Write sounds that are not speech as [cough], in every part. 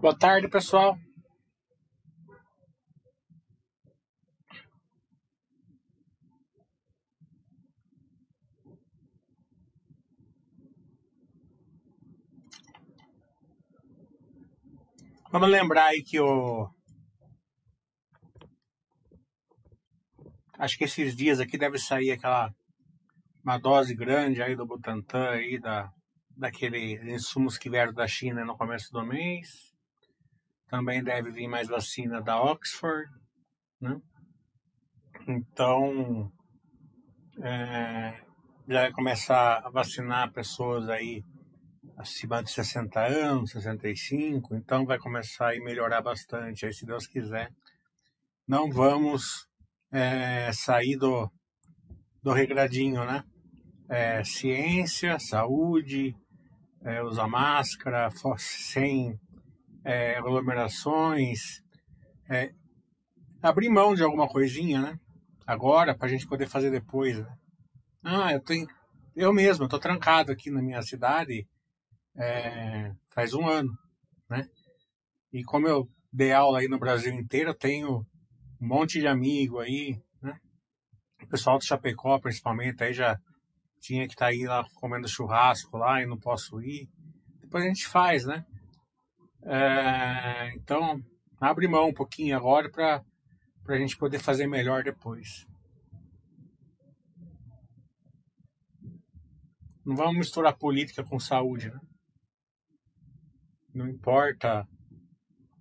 Boa tarde, pessoal. Vamos lembrar aí que o. Acho que esses dias aqui deve sair aquela uma dose grande aí do Butantan aí da daqueles insumos que vieram da China no começo do mês. Também deve vir mais vacina da Oxford, né? Então, é, já vai começar a vacinar pessoas aí acima de 60 anos, 65, então vai começar a melhorar bastante, aí se Deus quiser. Não vamos é, sair do, do regradinho, né? É, ciência, saúde, é, usar máscara, sem é, aglomerações, é, abrir mão de alguma coisinha, né? Agora, para a gente poder fazer depois. Né? Ah, eu tenho, eu mesmo, estou trancado aqui na minha cidade é, faz um ano, né? E como eu dei aula aí no Brasil inteiro, eu tenho um monte de amigo aí, né? O pessoal do Chapecó, principalmente, aí já tinha que estar tá aí lá comendo churrasco lá e não posso ir. Depois a gente faz, né? É, então, abre mão um pouquinho agora para a gente poder fazer melhor depois. Não vamos misturar política com saúde, né? Não importa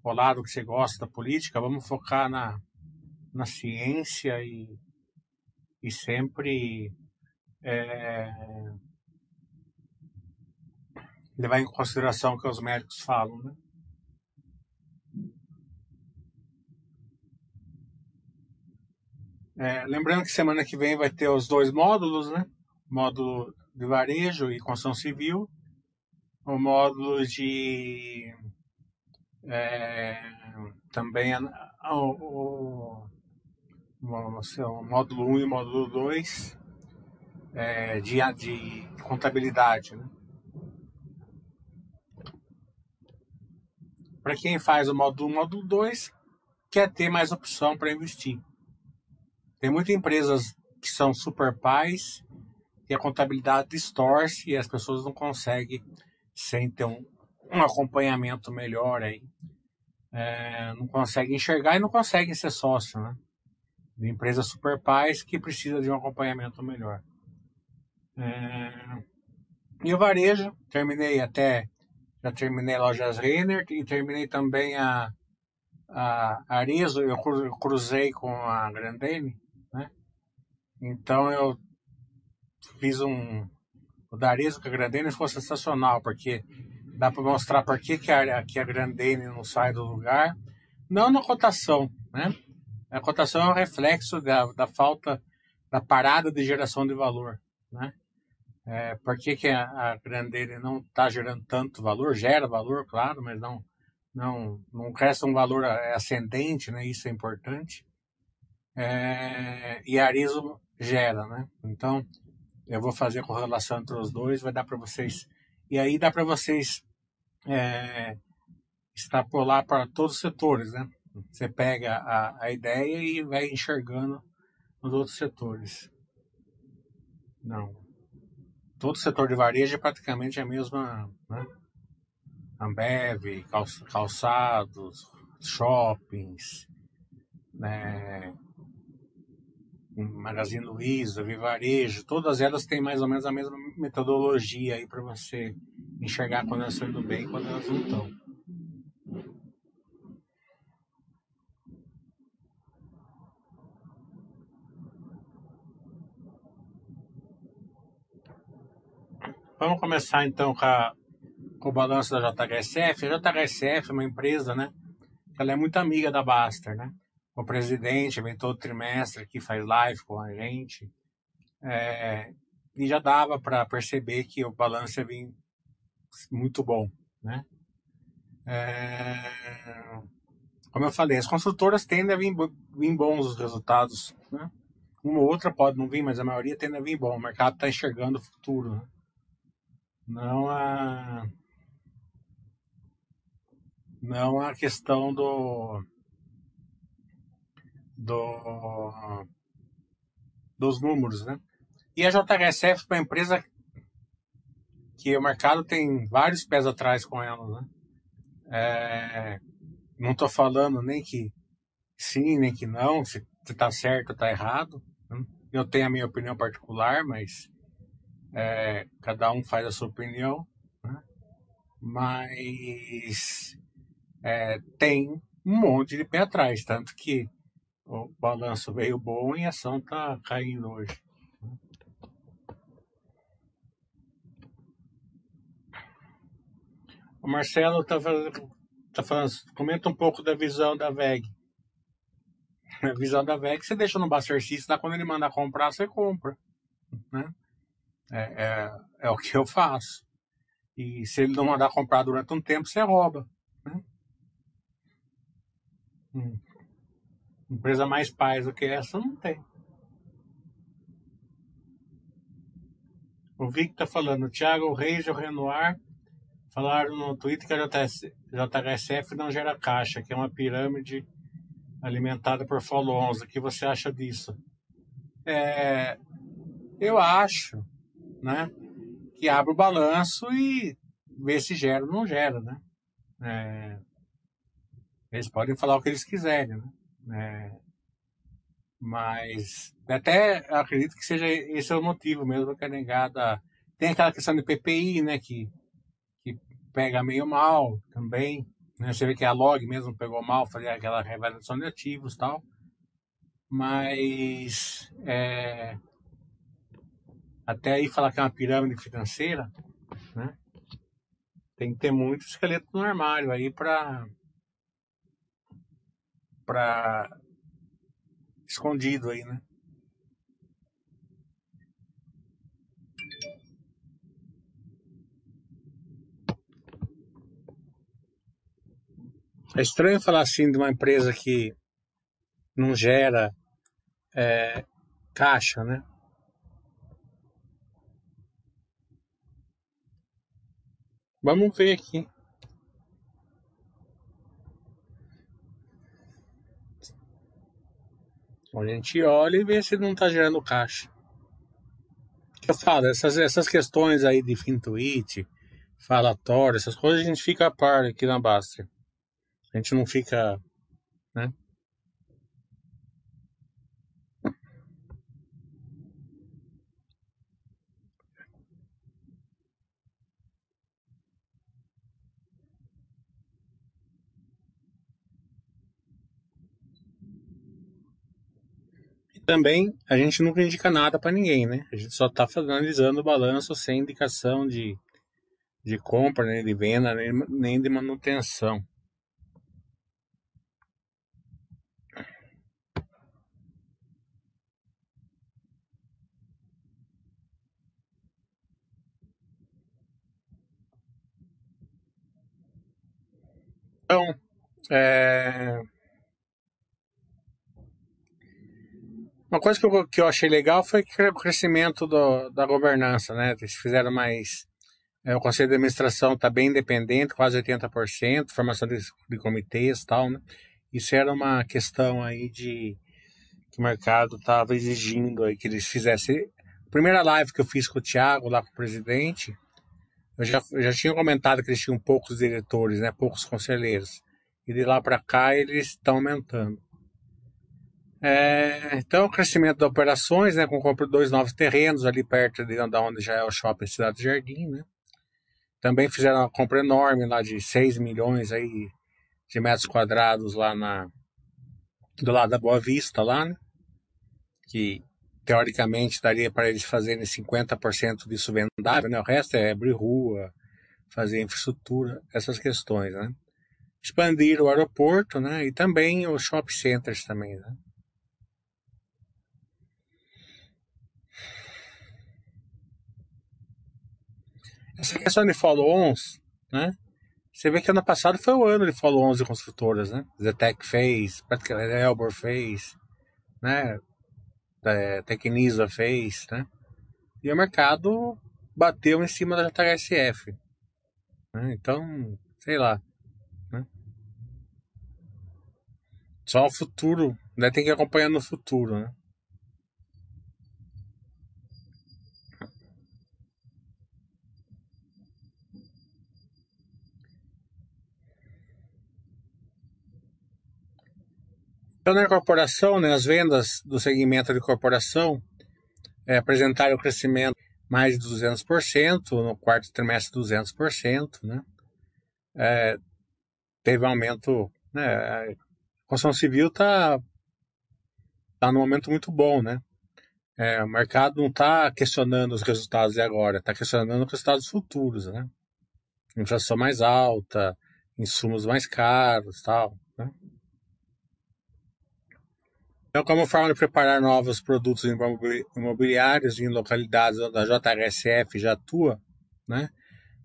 o lado que você gosta da política, vamos focar na, na ciência e, e sempre é, levar em consideração o que os médicos falam, né? É, lembrando que semana que vem vai ter os dois módulos, né? Módulo de varejo e construção civil, o módulo de é, também o, o, o, módulo 1 e módulo 2 é, de, de contabilidade. Né? Para quem faz o módulo 1 módulo 2, quer ter mais opção para investir. Tem muitas empresas que são super pais e a contabilidade distorce e as pessoas não conseguem sem ter um, um acompanhamento melhor aí. É, não conseguem enxergar e não conseguem ser sócio, né? De empresas super pais que precisa de um acompanhamento melhor. É... E o varejo, terminei até, já terminei lojas Renner e terminei também a, a Arizo, eu cruzei com a Grandene? Então eu fiz um, o da Arizo com a Grandene ficou sensacional, porque dá para mostrar por que, que, a, que a Grandene não sai do lugar, não na cotação, né? A cotação é um reflexo da, da falta, da parada de geração de valor, né? É, por que, que a, a Grandene não está gerando tanto valor? Gera valor, claro, mas não não não cresce um valor ascendente, né? Isso é importante. É, e Arizo gera, né? Então eu vou fazer a correlação entre os dois, vai dar para vocês e aí dá para vocês é, extrapolar para todos os setores, né? Você pega a, a ideia e vai enxergando nos outros setores. Não todo setor de varejo é praticamente a mesma, né? Ambev, calçados, shoppings, né? Magazine Luiza, Vivarejo, todas elas têm mais ou menos a mesma metodologia aí para você enxergar quando elas estão indo bem e quando elas não estão. Vamos começar então com, a, com o balanço da JHSF. A JHSF é uma empresa, né? Ela é muito amiga da Baster, né? O presidente vem todo trimestre aqui, faz live com a gente. É, e já dava para perceber que o balanço vir muito bom, né? É, como eu falei, as construtoras tendem a vir, vir bons os resultados, né? Uma ou outra pode não vir, mas a maioria tende a vir bom. O mercado está enxergando o futuro, né? não a não a questão do, do dos números, né? E a JHSF é uma empresa que o mercado tem vários pés atrás com ela, né? É, não estou falando nem que sim, nem que não, se está certo ou está errado. Né? Eu tenho a minha opinião particular, mas é, cada um faz a sua opinião. Né? Mas é, tem um monte de pé atrás, tanto que o balanço veio bom e a ação está caindo hoje. O Marcelo está tá falando, comenta um pouco da visão da VEG. A visão da VEG, você deixa no Buster System, quando ele manda comprar, você compra. Né? É, é, é, o que eu faço. E se ele não mandar comprar durante um tempo, você rouba. Né? Hum. Empresa mais paz do que essa não tem. O Vic está falando, Thiago Reis e o Renoir Falaram no Twitter que a JHSF não gera caixa, que é uma pirâmide alimentada por follow-ons. O que você acha disso? É, eu acho né, que abre o balanço e vê se gera ou não gera. Né? É, eles podem falar o que eles quiserem. Né? É, mas até acredito que seja esse é o motivo mesmo que a negada. Tem aquela questão de PPI, né? Que pega meio mal também. Né? Você vê que a log mesmo pegou mal, fazer aquela revelação de ativos e tal. Mas é, até aí falar que é uma pirâmide financeira, né? Tem que ter muito esqueleto no armário aí para para escondido aí, né? É estranho falar assim de uma empresa que não gera é, caixa, né? Vamos ver aqui. A gente olha e vê se não está gerando caixa. Eu falo, essas, essas questões aí de fintuit, falatório, essas coisas a gente fica a par aqui na Baster. A gente não fica, né? Também a gente nunca indica nada para ninguém, né? A gente só está analisando o balanço sem indicação de, de compra, nem de venda, nem, nem de manutenção. Então, é... uma coisa que eu, que eu achei legal foi o crescimento do, da governança, né? Eles fizeram mais. É, o conselho de administração está bem independente, quase 80%, formação de, de comitês e tal, né? Isso era uma questão aí de que o mercado estava exigindo aí que eles fizessem. A primeira live que eu fiz com o Thiago, lá com o presidente, eu já, eu já tinha comentado que eles tinham poucos diretores, né, poucos conselheiros. E de lá para cá eles estão aumentando. É, então, o crescimento das operações, né, com compra de dois novos terrenos ali perto de onde já é o shopping Cidade Jardim, né. Também fizeram uma compra enorme lá de 6 milhões aí de metros quadrados lá na do lado da Boa Vista lá, né? Que teoricamente daria para eles fazerem 50% disso vendável, né? O resto é abrir rua, fazer infraestrutura, essas questões, né? Expandir o aeroporto, né? E também os shopping centers também, né? Essa questão de follow-ons, né? Você vê que ano passado foi o ano de follow-ons de construtoras, né? Zetec fez, Elbor fez, né? é, Tecnisa fez, né? E o mercado bateu em cima da JHSF. Né? Então, sei lá. Né? Só o futuro, né? tem que acompanhar no futuro, né? Então, na corporação, né, as vendas do segmento de corporação é, apresentaram o crescimento mais de 200%, no quarto trimestre 200%, né? É, teve um aumento, né? A construção civil está tá num momento muito bom, né? É, o mercado não está questionando os resultados de agora, está questionando os resultados futuros, né? Inflação mais alta, insumos mais caros, tal, né? Então, como forma de preparar novos produtos imobiliários em localidades onde a JRSF já atua, né,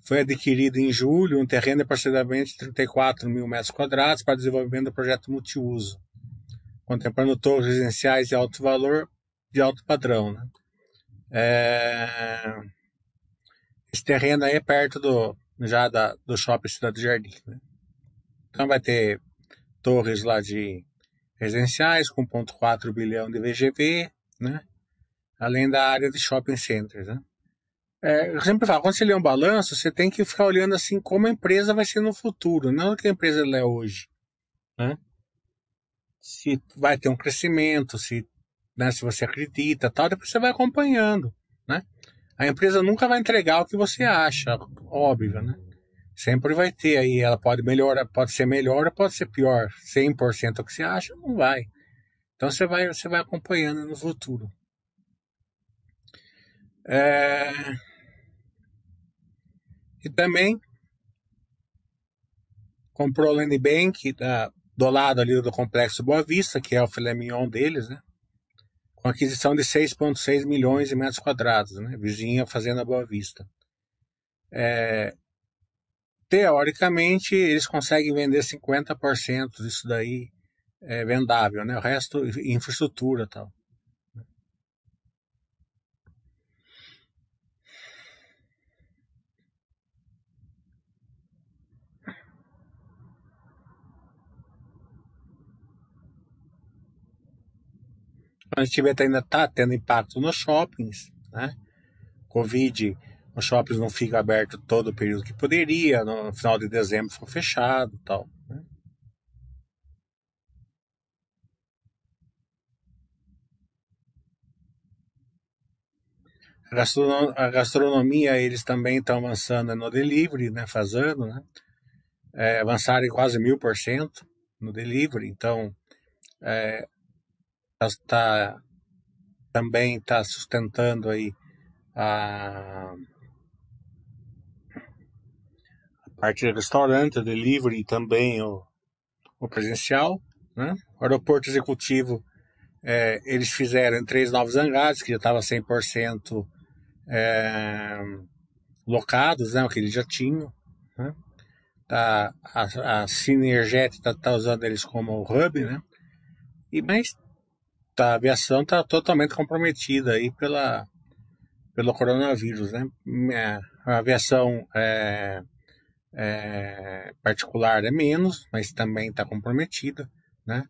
foi adquirido em julho um terreno de aproximadamente 34 mil metros quadrados para desenvolvimento do projeto multiuso, contemplando torres residenciais de alto valor de alto padrão. Né. É... Esse terreno aí é perto do, já da, do shopping Cidade do Jardim. Né. Então vai ter torres lá de residenciais com 1,4 bilhão de VGV, né? além da área de shopping centers. Né? É, eu sempre falo, quando você lê um balanço, você tem que ficar olhando assim como a empresa vai ser no futuro, não o que a empresa é hoje. Né? Se vai ter um crescimento, se, né, se você acredita, tal, depois você vai acompanhando. Né? A empresa nunca vai entregar o que você acha, óbvio, né? Sempre vai ter aí, ela pode melhorar, pode ser melhor ou pode ser pior. 100% o que você acha, não vai. Então você vai, você vai acompanhando no futuro. É... E também comprou o Land Bank da, do lado ali do Complexo Boa Vista, que é o filé mignon deles, né? Com aquisição de 6,6 milhões de metros quadrados, né? Vizinha Fazenda Boa Vista. É, teoricamente, eles conseguem vender 50% disso daí é vendável, né? O resto, infraestrutura tal. A gente vê ainda está tendo impacto nos shoppings, né? Covid os shoppings não ficam abertos todo o período que poderia, no final de dezembro ficou fechado tal. Né? A gastronomia, eles também estão avançando no delivery, né, fazendo, né? É, avançaram em quase mil por cento no delivery, então é, tá, tá também está sustentando aí a parte de restaurante, delivery também o, o presencial. Né? O aeroporto executivo, é, eles fizeram três novos hangares, que já estava 100% é, locados, né, o que eles já tinham. Né? Tá, a, a Cinerjet está tá usando eles como hub, né? E, mas tá, a aviação está totalmente comprometida aí pela, pelo coronavírus, né? É, a aviação é, é, particular é menos, mas também está comprometida, né?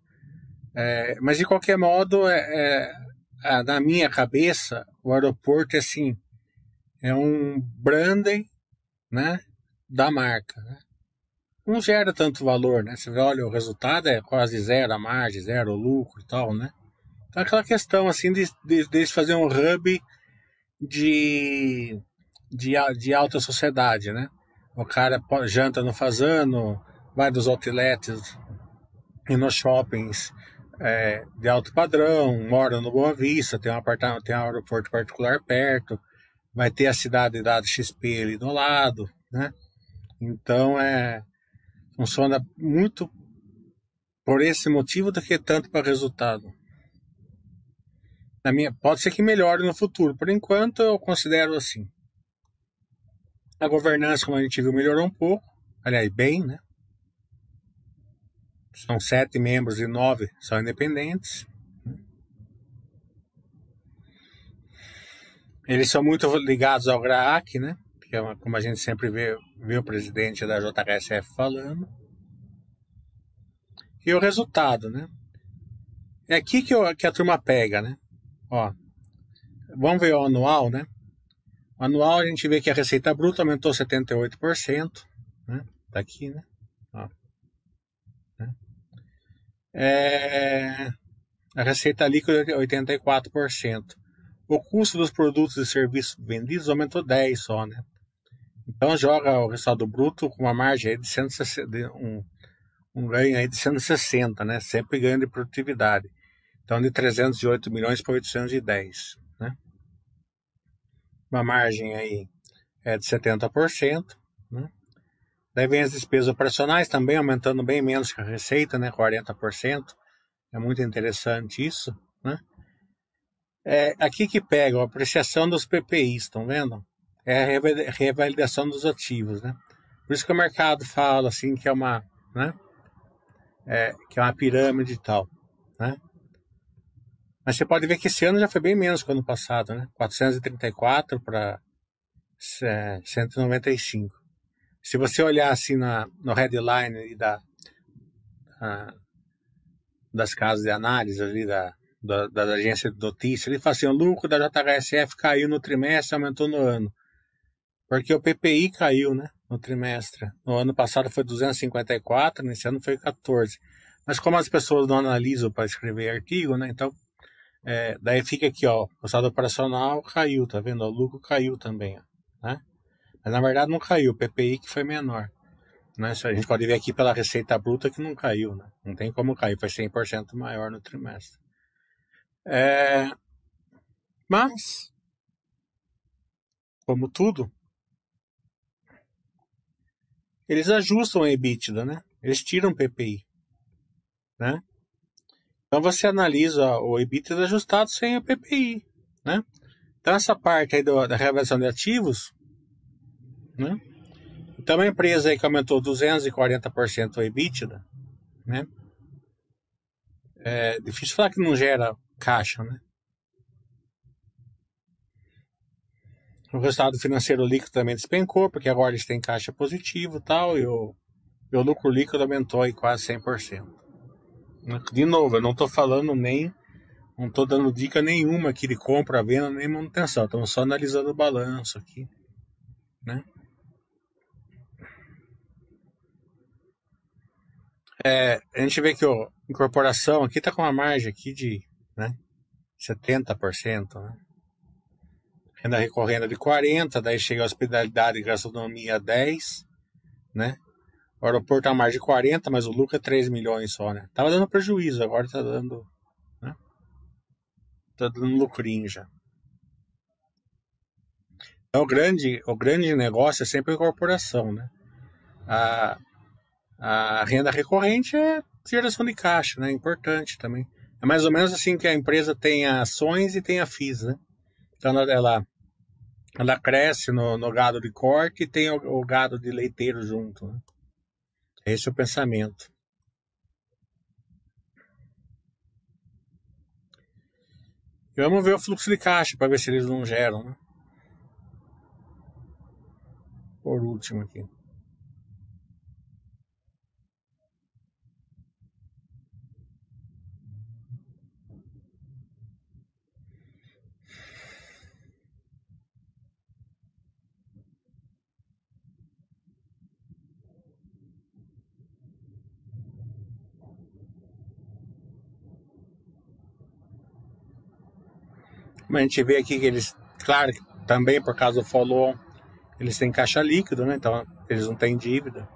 É, mas de qualquer modo, é, é, na minha cabeça, o aeroporto é assim, é um branding, né, da marca, né? Não gera tanto valor, né? Você vê, olha, o resultado é quase zero a margem, zero o lucro e tal, né? Então aquela questão assim de, de, de fazer um hub de, de, de alta sociedade, né? O cara janta no Fazano, vai dos outlets e nos shoppings é, de alto padrão, mora no Boa Vista, tem um apartamento, tem um aeroporto particular perto, vai ter a cidade da XP ali do lado, né? Então é funciona muito por esse motivo do que tanto para resultado. Na minha, pode ser que melhore no futuro. Por enquanto eu considero assim. A governança, como a gente viu, melhorou um pouco. Aliás, bem, né? São sete membros e nove são independentes. Eles são muito ligados ao GRAAC, né? Que é uma, como a gente sempre vê, vê o presidente da JHSF falando. E o resultado, né? É aqui que, eu, que a turma pega, né? Ó, vamos ver o anual, né? Anual a gente vê que a receita bruta aumentou 78%, né? Tá aqui, né? Ó. Né? É, a receita líquida é 84%. O custo dos produtos e serviços vendidos aumentou 10 só, né? Então joga o resultado bruto com uma margem de, 160, de um, um ganho aí de 160, né? Sempre ganho de produtividade. Então de 308 milhões para 810, né? Uma margem aí é de 70%, né? Daí vem as despesas operacionais também aumentando bem menos que a receita, né? 40%. É muito interessante isso, né? É aqui que pega a apreciação dos PPIs, estão vendo? É a revalidação dos ativos, né? Por isso que o mercado fala assim que é uma, né? É, que é uma pirâmide e tal, né? Mas você pode ver que esse ano já foi bem menos que o ano passado, né? 434 para 195. Se você olhar assim na, no headline da, das casas de análise ali da, da, da agência de notícias, ele fala assim, o lucro da JHSF caiu no trimestre, aumentou no ano. Porque o PPI caiu, né, no trimestre. No ano passado foi 254, nesse ano foi 14. Mas como as pessoas não analisam para escrever artigo, né, então, é, daí fica aqui, ó, o saldo operacional caiu, tá vendo? O lucro caiu também, né? Mas na verdade não caiu, o PPI que foi menor. Né? A gente pode ver aqui pela receita bruta que não caiu, né? Não tem como cair, foi 100% maior no trimestre. É... Mas, como tudo, eles ajustam a EBITDA, né? Eles tiram PPI, né? Então você analisa o EBITDA ajustado sem o PPI, né? Então essa parte aí da reavaliação de ativos, né? Então, uma empresa aí que aumentou 240% o EBITDA, né? É difícil falar que não gera caixa, né? O resultado financeiro líquido também despencou, porque agora eles têm caixa positivo e tal, e o, e o lucro líquido aumentou aí quase 100%. De novo, eu não estou falando nem, não estou dando dica nenhuma aqui de compra, venda, nem manutenção, estamos só analisando o balanço aqui, né? É, a gente vê que a incorporação aqui está com uma margem aqui de né, 70%. Né? Renda recorrente de 40%, daí chega a hospitalidade e gastronomia 10%, né? O aeroporto a margem de 40%, mas o lucro é 3 milhões só, né? Tava dando prejuízo, agora tá dando, né? Tá dando lucrinho já. Então, o grande, o grande negócio é sempre a incorporação, né? A, a renda recorrente é geração de caixa, né? Importante também. É mais ou menos assim que a empresa tem ações e tem a FIIs, né? Então ela, ela cresce no, no gado de corte e tem o, o gado de leiteiro junto. Né? Esse é o pensamento. E vamos ver o fluxo de caixa para ver se eles não geram. Né? Por último aqui. A gente vê aqui que eles, claro, também por causa do follow eles têm caixa líquido, né? Então eles não têm dívida.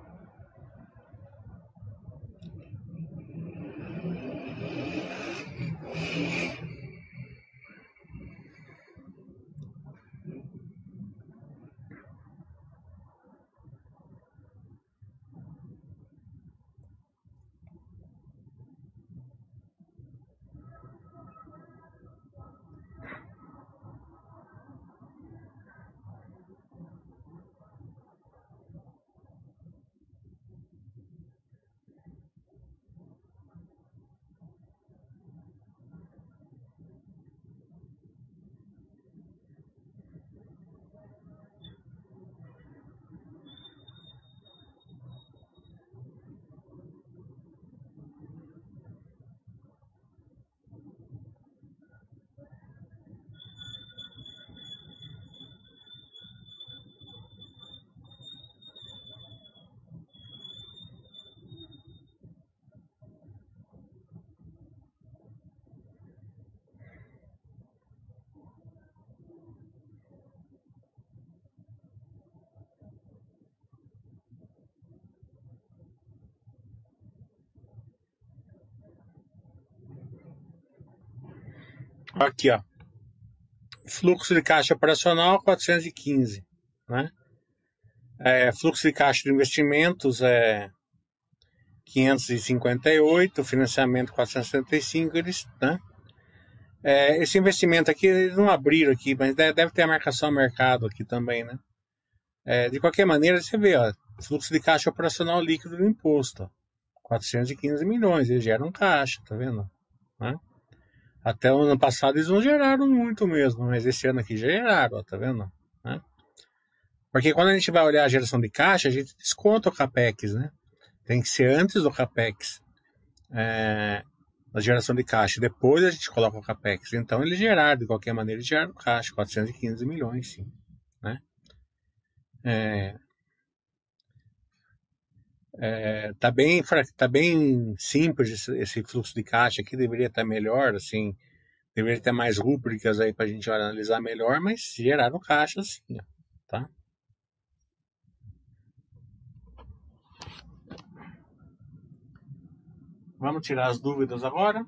Aqui, ó. Fluxo de caixa operacional 415, né? É, fluxo de caixa de investimentos é 558, financiamento 475, eles, né? É, esse investimento aqui, eles não abriram aqui, mas deve, ter a marcação mercado aqui também, né? É, de qualquer maneira, você vê, ó, fluxo de caixa operacional líquido do imposto, ó, 415 milhões, eles geram caixa, tá vendo? Né? Até o ano passado eles não geraram muito mesmo, mas esse ano aqui geraram, tá vendo? Né? Porque quando a gente vai olhar a geração de caixa, a gente desconta o CAPEX, né? Tem que ser antes do CAPEX. É, a geração de caixa. Depois a gente coloca o CAPEX. Então eles geraram, de qualquer maneira, eles geraram caixa, 415 milhões, sim. Né? É, é, tá bem tá bem simples esse, esse, fluxo de caixa aqui deveria estar melhor assim deveria ter mais rúbricas aí para a gente analisar melhor mas geraram caixa sim tá Vamos tirar as dúvidas agora.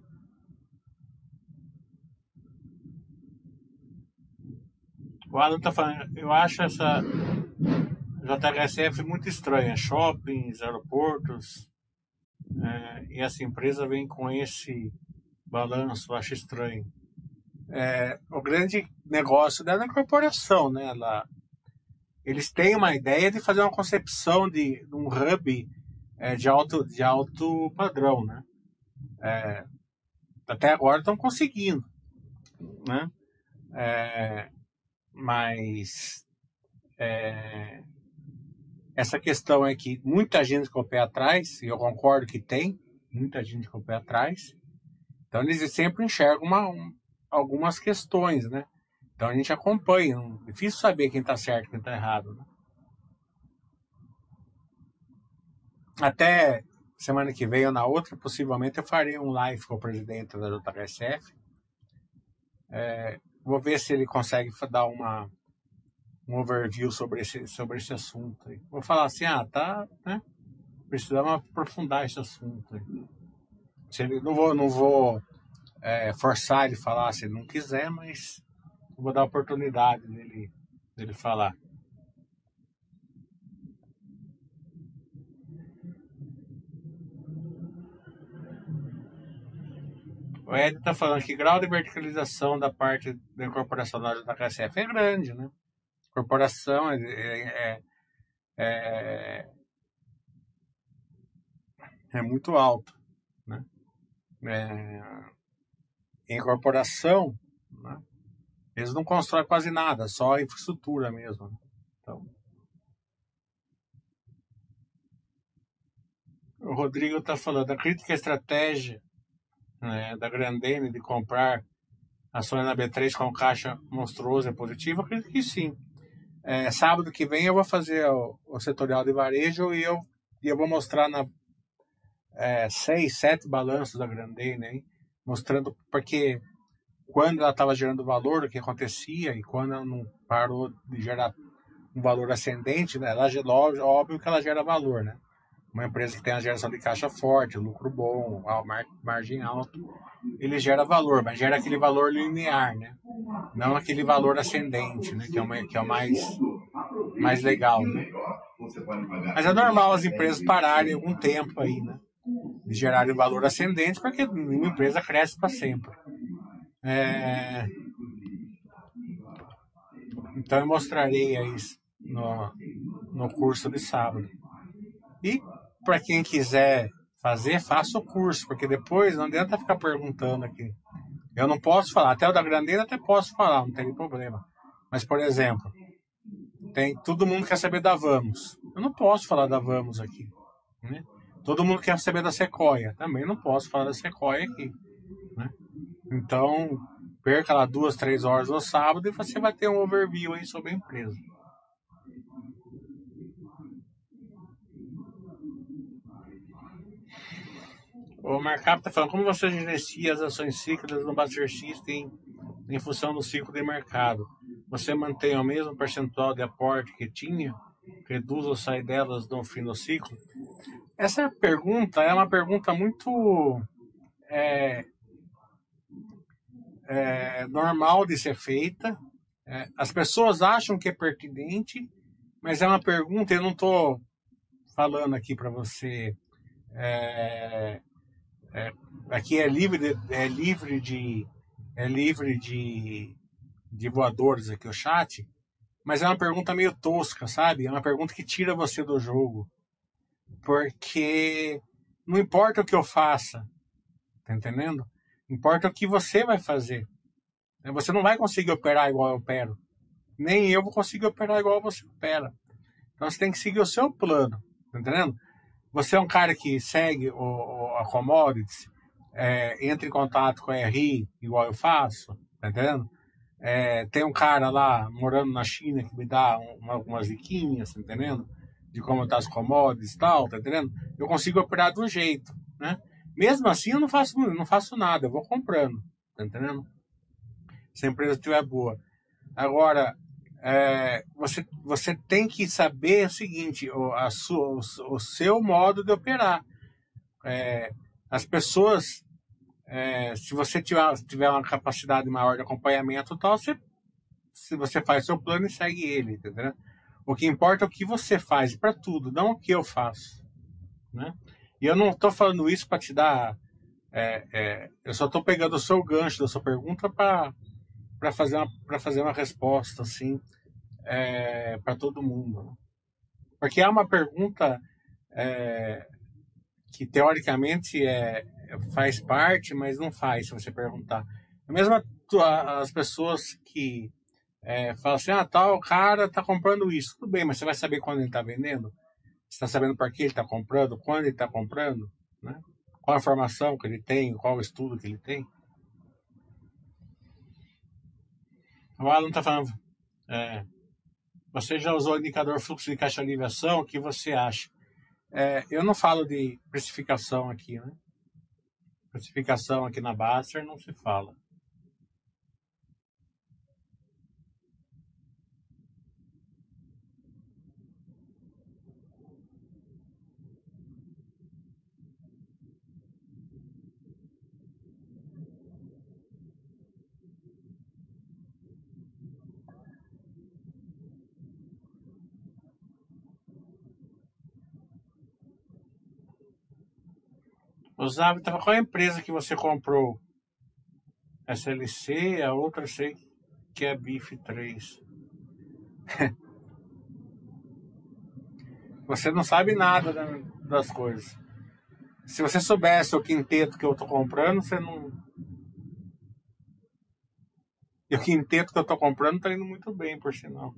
O Adam está falando, eu acho essa JHSF muito estranha. Shoppings, aeroportos, é, e essa empresa vem com esse balanço, acho estranho. É, o grande negócio dela é a corporação, né? Ela, eles têm uma ideia de fazer uma concepção de, de um hub é, de, alto, de alto padrão, né? É, até agora estão conseguindo, né? É, mas é, essa questão é que muita gente com o pé atrás, e eu concordo que tem, muita gente com o pé atrás, então eles sempre enxergam uma, um, algumas questões, né? Então a gente acompanha, é difícil saber quem está certo e quem está errado, né? Até semana que vem ou na outra, possivelmente eu farei um live com o presidente da JHSF. É, vou ver se ele consegue dar uma um overview sobre esse, sobre esse assunto. Vou falar assim, ah, tá, né? Precisamos aprofundar esse assunto. Se ele, não vou, não vou é, forçar ele a falar se ele não quiser, mas vou dar a oportunidade dele, dele falar. O Ed está falando que grau de verticalização da parte da incorporação da JKSF é grande, né? Corporação é, é, é, é muito alto, né? É, em corporação, né? eles não constroem quase nada, só infraestrutura mesmo. Né? Então, o Rodrigo está falando, a crítica estratégia né, da Grandene de comprar ações na B3 com caixa monstruoso é positivo? Acredito que sim. É, sábado que vem eu vou fazer o, o, setorial de varejo e eu, e eu vou mostrar na é, seis, sete balanços da Grandene, hein, mostrando porque quando ela estava gerando valor, o que acontecia, e quando ela não parou de gerar um valor ascendente, né, ela, óbvio que ela gera valor, né? Uma empresa que tem a geração de caixa forte, lucro bom, margem alto, ele gera valor, mas gera aquele valor linear, né? Não aquele valor ascendente, né? Que é, uma, que é o mais, mais legal, né? Mas é normal as empresas pararem algum tempo aí, né? De gerarem valor ascendente, porque uma empresa cresce para sempre. É... Então eu mostrarei isso no, no curso de sábado. E para quem quiser fazer, faça o curso, porque depois não adianta ficar perguntando aqui. Eu não posso falar, até o da Grandeira até posso falar, não tem problema. Mas, por exemplo, tem todo mundo quer saber da Vamos. Eu não posso falar da Vamos aqui. Né? Todo mundo quer saber da Sequoia. Também não posso falar da Sequoia aqui. Né? Então, perca lá duas, três horas no sábado e você vai ter um overview aí sobre a empresa. O Markup está falando como você gerencia as ações cíclicas no Buster System em função do ciclo de mercado. Você mantém o mesmo percentual de aporte que tinha? Reduz ou sai delas no fim do ciclo? Essa pergunta é uma pergunta muito. É, é, normal de ser feita. É, as pessoas acham que é pertinente, mas é uma pergunta. Eu não estou falando aqui para você. É, é, aqui é livre, é livre de é livre de, de voadores aqui o chat, mas é uma pergunta meio tosca, sabe? É uma pergunta que tira você do jogo, porque não importa o que eu faça, tá entendendo? Importa o que você vai fazer. Você não vai conseguir operar igual eu opero. Nem eu vou conseguir operar igual você opera. Então você tem que seguir o seu plano. Tá entendendo? Você é um cara que segue o, o a commodities, é, entra em contato com a RI, igual eu faço, tá entendendo? É, tem um cara lá morando na China que me dá uma, algumas diquinhas, tá entendendo? De como tá as commodities e tal, tá entendendo? Eu consigo operar de um jeito, né? Mesmo assim, eu não faço, não faço nada, eu vou comprando, tá entendendo? Se a empresa estiver boa. Agora, é, você, você tem que saber o seguinte: o, a sua, o, o seu modo de operar. É, as pessoas, é, se você tiver, tiver uma capacidade maior de acompanhamento tal, você, se você faz seu plano e segue ele, entendeu? O que importa é o que você faz para tudo, não o que eu faço, né? E eu não estou falando isso para te dar. É, é, eu só estou pegando o seu gancho da sua pergunta para fazer, uma, fazer uma resposta assim é, para todo mundo. Porque é uma pergunta é, que teoricamente é, faz parte, mas não faz, se você perguntar. É mesmo as pessoas que é, falam assim: ah, tal cara está comprando isso. Tudo bem, mas você vai saber quando ele está vendendo? está sabendo para que ele está comprando, quando ele está comprando, né? qual a informação que ele tem, qual o estudo que ele tem. O Alan está falando, é, você já usou o indicador fluxo de caixa livre ação, o que você acha? É, eu não falo de precificação aqui, né? Precificação aqui na Baster não se fala. Usava, tava, qual é a empresa que você comprou? SLC, a outra sei que é BIF 3. [laughs] você não sabe nada das coisas. Se você soubesse o quinteto que eu tô comprando, você não. E o quinteto que eu tô comprando tá indo muito bem, por sinal.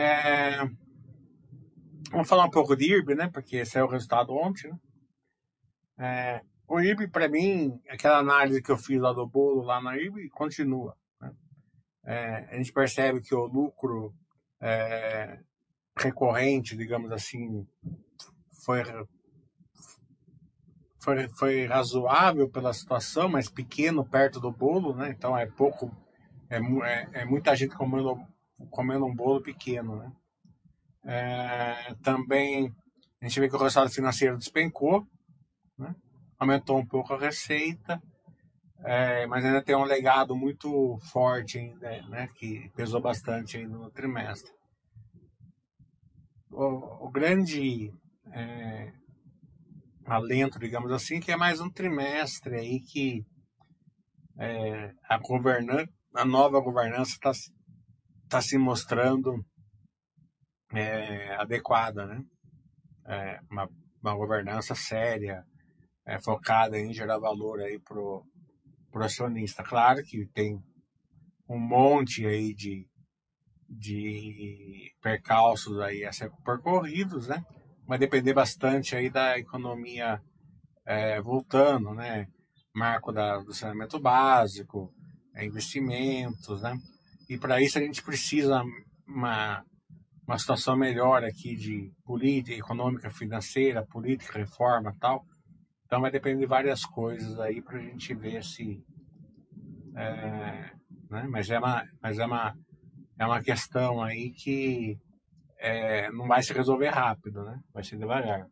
É... Vamos falar um pouco de IRB, né? Porque esse é o resultado ontem, né? É... O IRB, para mim, aquela análise que eu fiz lá do bolo, lá na IRB, continua. Né? É... a gente percebe que o lucro é, recorrente, digamos assim, foi, foi, foi razoável pela situação, mas pequeno perto do bolo, né? Então é pouco, é, é, é muita gente comendo comendo um bolo pequeno, né? É, também a gente vê que o resultado financeiro despencou, né? aumentou um pouco a receita, é, mas ainda tem um legado muito forte ainda, né? Que pesou bastante no trimestre. O, o grande é, alento, digamos assim, que é mais um trimestre aí que é, a governança, a nova governança está está se mostrando é, adequada, né? É, uma, uma governança séria, é, focada em gerar valor aí pro, pro acionista. Claro que tem um monte aí de, de percalços aí a ser percorridos, né? Vai depender bastante aí da economia é, voltando, né? Marco da, do saneamento básico, é, investimentos, né? E para isso a gente precisa uma, uma situação melhor aqui de política, econômica, financeira, política, reforma tal. Então vai depender de várias coisas aí para a gente ver se, É, né? Mas é uma, mas é uma, é uma questão aí que é, não vai se resolver rápido, né? Vai ser devagar.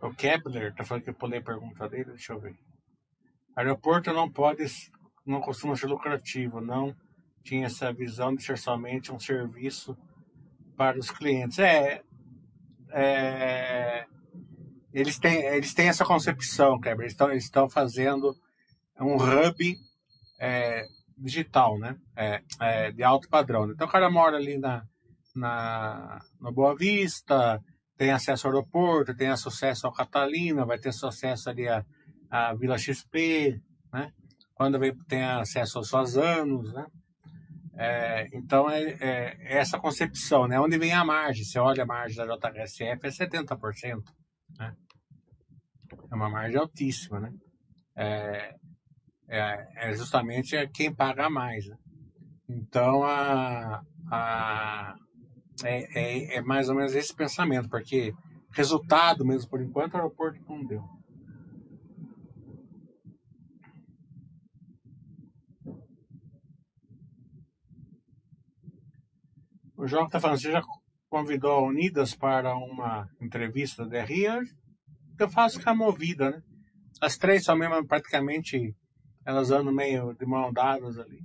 O Kepler tá falando que eu pulei a pergunta dele, deixa eu ver. Aeroporto não pode, não costuma ser lucrativo, não tinha essa visão de ser somente um serviço para os clientes. É, é eles têm, eles têm essa concepção, Kleber. Eles estão, eles estão fazendo um hub é, digital, né? É, é, de alto padrão. Então o cara mora ali na, na, na Boa Vista, tem acesso ao aeroporto, tem acesso ao Catalina, vai ter acesso ali à, à Vila XP, né? Quando vem, tem acesso aos Sozanos, né? É, então é, é, essa concepção, né? Onde vem a margem? Você olha a margem da JHSF é 70%, né? É uma margem altíssima, né? É, é, é justamente quem paga mais, né? Então a, a é, é, é mais ou menos esse pensamento, porque resultado mesmo por enquanto o aeroporto não deu. O João está falando, você já convidou a Unidas para uma entrevista da DRI? Eu faço com a movida, né? As três são mesmo praticamente, elas andam meio de mão dadas ali.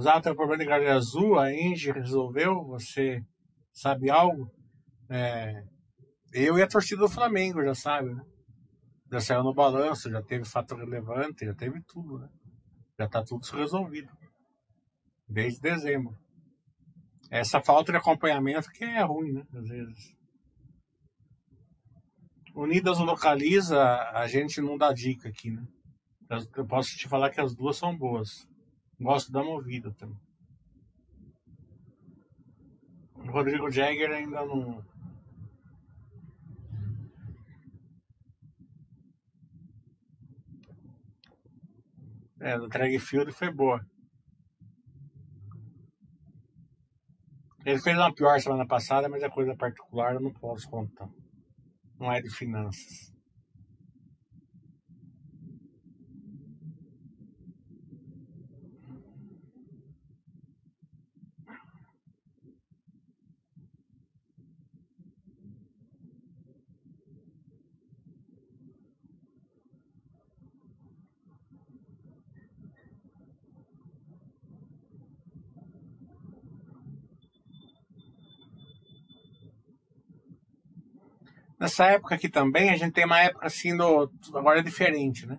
Zá tem um problema de galera azul, a Engie resolveu, você sabe algo? É, eu e a torcida do Flamengo, já sabe, né? Já saiu no balanço, já teve fato relevante, já teve tudo, né? Já está tudo resolvido desde dezembro. Essa falta de acompanhamento que é ruim, né? Às vezes. Unidas localiza, a gente não dá dica aqui, né? Eu posso te falar que as duas são boas. Gosto da movida também. O Rodrigo Jagger ainda não. É, do Drag Field foi boa. Ele fez uma pior semana passada, mas é coisa particular, eu não posso contar. Não é de finanças. Nessa época aqui também, a gente tem uma época assim, do, agora é diferente, né?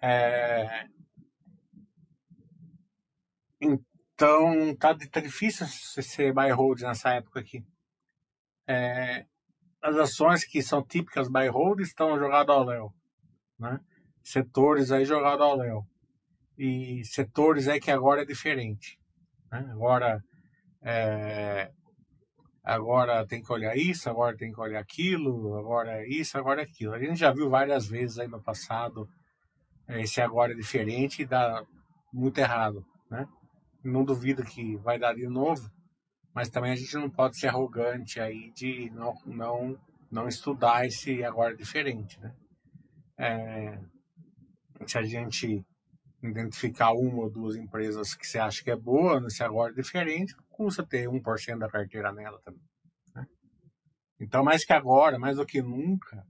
É... Então, tá, tá difícil ser buy hold nessa época aqui. É... As ações que são típicas buy hold estão jogadas ao léu, né? Setores aí jogados ao léu. E setores aí que agora é diferente. Né? Agora, é agora tem que olhar isso, agora tem que olhar aquilo, agora é isso, agora é aquilo. A gente já viu várias vezes aí no passado é, esse agora é diferente e dá muito errado, né? Não duvido que vai dar de novo, mas também a gente não pode ser arrogante aí de não, não, não estudar esse agora é diferente, né? É, se a gente identificar uma ou duas empresas que você acha que é boa nesse agora é diferente, custa ter 1% da carteira nela também. Né? Então, mais que agora, mais do que nunca,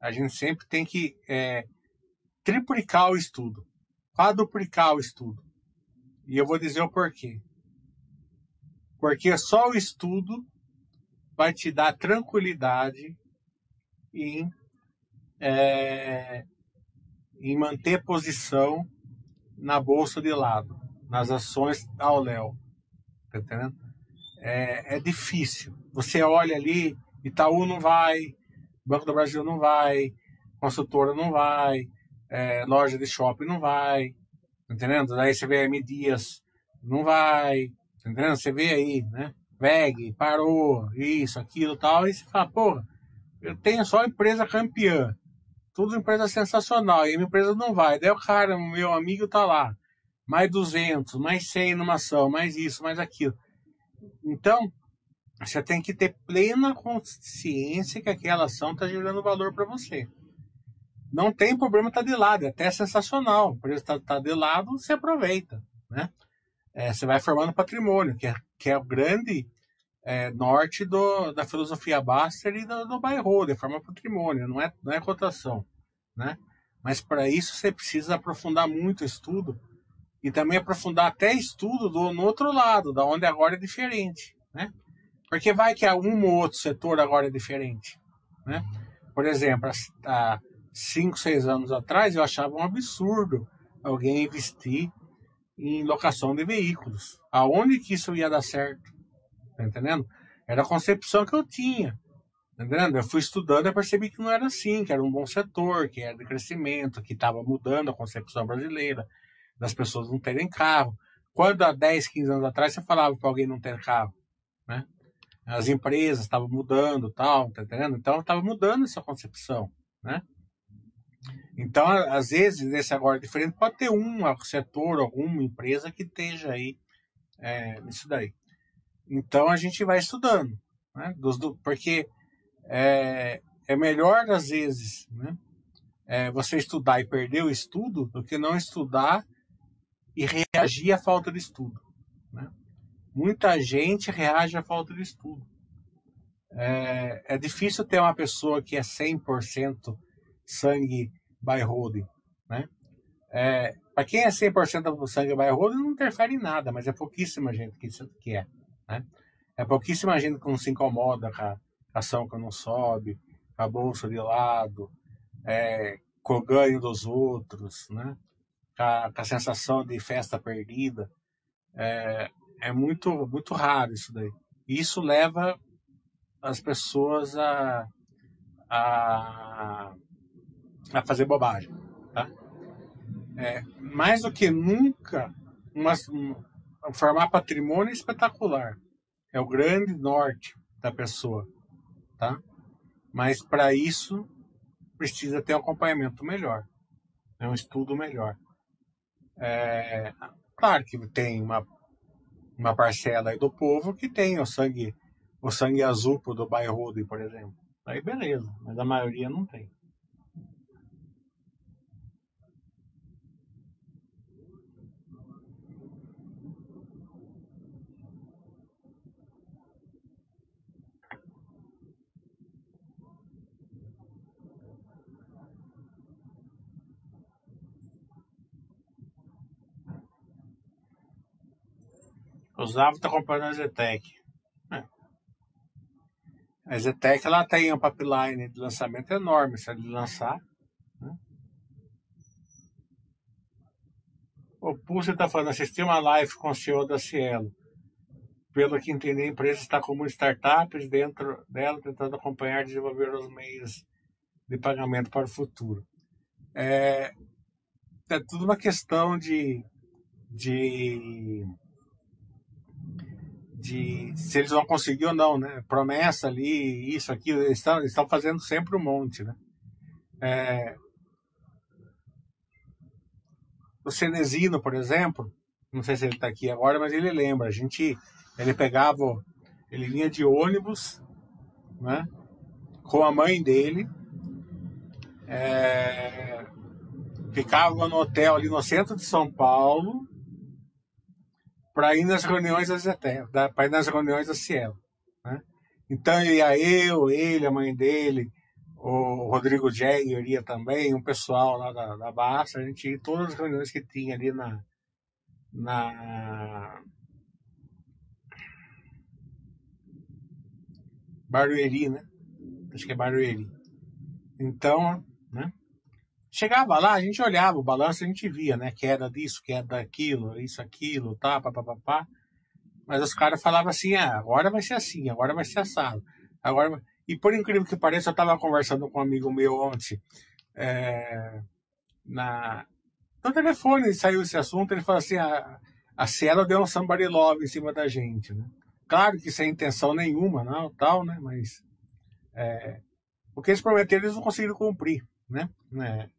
a gente sempre tem que é, triplicar o estudo, quadruplicar o estudo. E eu vou dizer o porquê. Porque só o estudo vai te dar tranquilidade em, é, em manter posição na bolsa de lado, nas ações ao Léo. Tá entendendo? É, é difícil. Você olha ali, Itaú não vai, Banco do Brasil não vai, consultora não vai, é, loja de shopping não vai, tá entendendo? Aí você vê M Dias, não vai, tá entendendo? Você vê aí, né? VEG, parou, isso, aquilo tal, e você fala, porra, eu tenho só empresa campeã, tudo empresa sensacional, e a minha empresa não vai. Daí o cara, meu amigo, tá lá, mais 200, mais 100 numa ação, mais isso, mais aquilo. Então, você tem que ter plena consciência que aquela ação está gerando valor para você. Não tem problema estar tá de lado, é até sensacional. Por isso, estar tá, de lado, você aproveita. Né? É, você vai formando patrimônio, que é, que é o grande é, norte do, da filosofia Baster e do, do buy é forma patrimônio, não é, não é cotação. Né? Mas para isso você precisa aprofundar muito o estudo e também aprofundar até estudo do, no outro lado, da onde agora é diferente. Né? Porque vai que um ou outro setor agora é diferente. Né? Por exemplo, há 5, 6 anos atrás eu achava um absurdo alguém investir em locação de veículos. Aonde que isso ia dar certo? Tá entendendo? Era a concepção que eu tinha. Tá entendendo? Eu fui estudando e percebi que não era assim, que era um bom setor, que era de crescimento, que estava mudando a concepção brasileira, das pessoas não terem carro. Quando há 10, 15 anos atrás você falava para alguém não ter carro, né? As empresas estavam mudando, tal, tá entendendo? Então estava mudando essa concepção, né? Então, às vezes, nesse agora diferente, pode ter um setor, alguma empresa que esteja aí é, nisso daí. Então, a gente vai estudando, né? Dos, do, porque é, é melhor, às vezes, né? É, você estudar e perder o estudo do que não estudar e reagir à falta de estudo. Né? Muita gente reage à falta de estudo. É, é difícil ter uma pessoa que é 100% sangue by holding, né? É, para quem é 100% do sangue by holding, não interfere em nada, mas é pouquíssima gente que que é, né? É pouquíssima gente que não se incomoda com a ação que não sobe, com a bolsa de lado, é, com o ganho dos outros, né? Com a, com a sensação de festa perdida. É, é muito, muito raro isso daí. E isso leva as pessoas a, a a fazer bobagem. Tá? É, mais do que nunca, uma, um, formar patrimônio espetacular. É o grande norte da pessoa. Tá? Mas para isso precisa ter um acompanhamento melhor, é um estudo melhor. É, claro que tem uma, uma parcela aí do povo que tem o sangue, o sangue azul do bairro, por exemplo. Aí beleza, mas a maioria não tem. O Zavo está comprando a Zetec. É. A Zetec ela tem um pipeline de lançamento enorme. Se ele lançar. Né? O Pulse está falando, assisti uma live com o CEO da Cielo. Pelo que entendi, a empresa está como startups dentro dela, tentando acompanhar e desenvolver os meios de pagamento para o futuro. É, é tudo uma questão de, de de se eles vão conseguir ou não, né? Promessa ali, isso, aquilo, eles estão, eles estão fazendo sempre um monte, né? É... O Cenezino, por exemplo, não sei se ele está aqui agora, mas ele lembra. A gente, ele pegava, ele vinha de ônibus, né? Com a mãe dele, é... ficava no hotel ali no centro de São Paulo, para ir nas reuniões da para ir nas reuniões da Cielo. Né? Então ia eu, ele, a mãe dele, o Rodrigo Jagger ia também, um pessoal lá da, da Basta, a gente ia todas as reuniões que tinha ali na, na Barueri, né? Acho que é Barueri. Então, né? Chegava lá, a gente olhava o balanço, a gente via, né? Queda disso, queda daquilo, isso, aquilo, tá, papapá. Mas os caras falavam assim, ah, agora vai ser assim, agora vai ser assado. Agora... E por incrível que pareça, eu estava conversando com um amigo meu ontem, é, na, no telefone saiu esse assunto, ele falou assim, a, a Cielo deu um somebody love em cima da gente, né? Claro que sem intenção nenhuma, não, tal, né? Mas é, o que eles prometeram eles não conseguiram cumprir, né? É,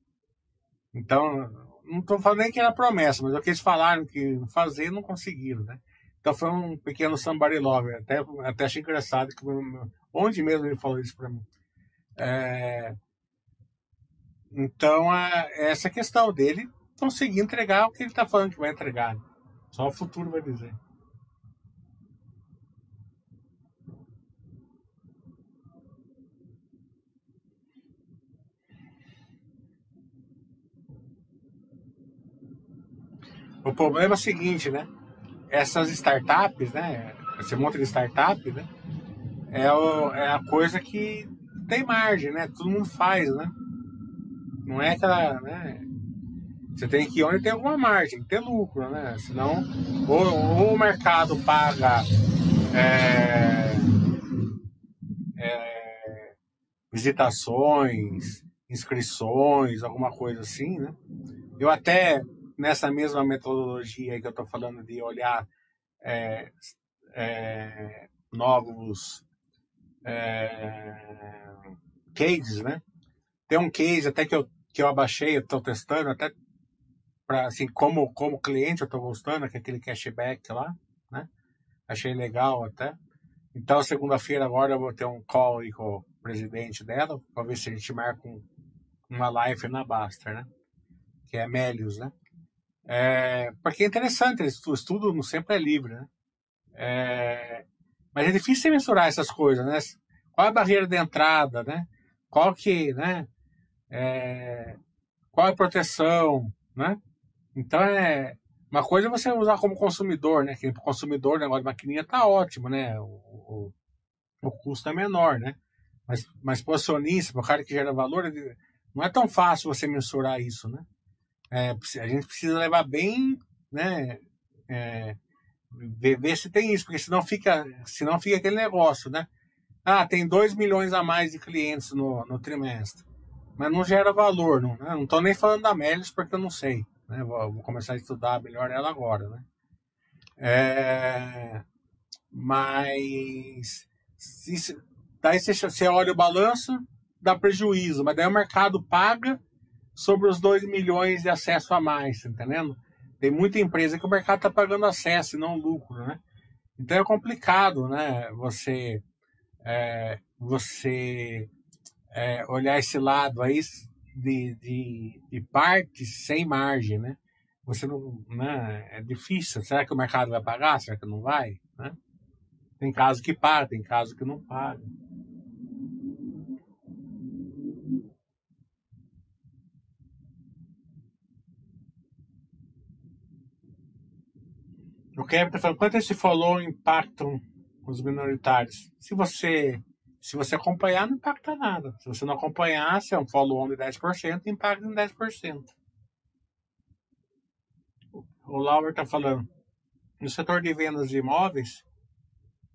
então, não estou falando nem que era promessa, mas é o que eles falaram que fazer não conseguiram, né? Então foi um pequeno somebody love. Até, até achei engraçado que onde mesmo ele falou isso para mim. É, então é, essa questão dele conseguir entregar o que ele está falando que vai entregar. Né? Só o futuro vai dizer. O problema é o seguinte, né? Essas startups, né? Esse monte de startup, né? É, o, é a coisa que tem margem, né? Todo mundo faz, né? Não é aquela, né? Você tem que ir onde tem alguma margem, ter lucro, né? Senão, ou, ou o mercado paga é, é, visitações, inscrições, alguma coisa assim, né? Eu até nessa mesma metodologia que eu estou falando de olhar é, é, novos é, cases, né? Tem um case até que eu, que eu abaixei, eu estou testando, até para assim, como, como cliente eu estou gostando, que é aquele cashback lá, né? Achei legal até. Então, segunda-feira agora eu vou ter um call aí com o presidente dela, para ver se a gente marca um, uma live na Baster, né? Que é Melius, né? É, porque é interessante, o estudo sempre é livre, né? É, mas é difícil mensurar essas coisas, né? Qual é a barreira de entrada, né? Qual que, né? É, qual é a proteção, né? Então é uma coisa é você usar como consumidor, né? Que consumidor, negócio de maquininha tá ótimo, né? O, o, o custo é menor, né? Mas, mas para o para o cara que gera valor, não é tão fácil você mensurar isso, né? É, a gente precisa levar bem, né? É, ver, ver, se tem isso, porque senão fica, senão fica aquele negócio, né? Ah, tem 2 milhões a mais de clientes no, no trimestre, mas não gera valor, não. Né? Não estou nem falando da Melis porque eu não sei, né? Vou, vou, começar a estudar melhor ela agora, né? É, mas se, daí você, você olha o balanço, dá prejuízo, mas daí o mercado paga sobre os 2 milhões de acesso a mais, tá entendendo? Tem muita empresa que o mercado está pagando acesso e não lucro, né? Então é complicado, né? Você, é, você é, olhar esse lado aí de, de, de partes sem margem, né? Você não, né? É difícil. Será que o mercado vai pagar? Será que não vai? Né? Tem caso que paga, tem caso que não paga. Kevin está falando, quanto esse follow impactam os minoritários? Se você se você acompanhar, não impacta nada. Se você não acompanhar, se é um follow-on de 10%, impacta em 10%. O Lauer está falando, no setor de vendas de imóveis,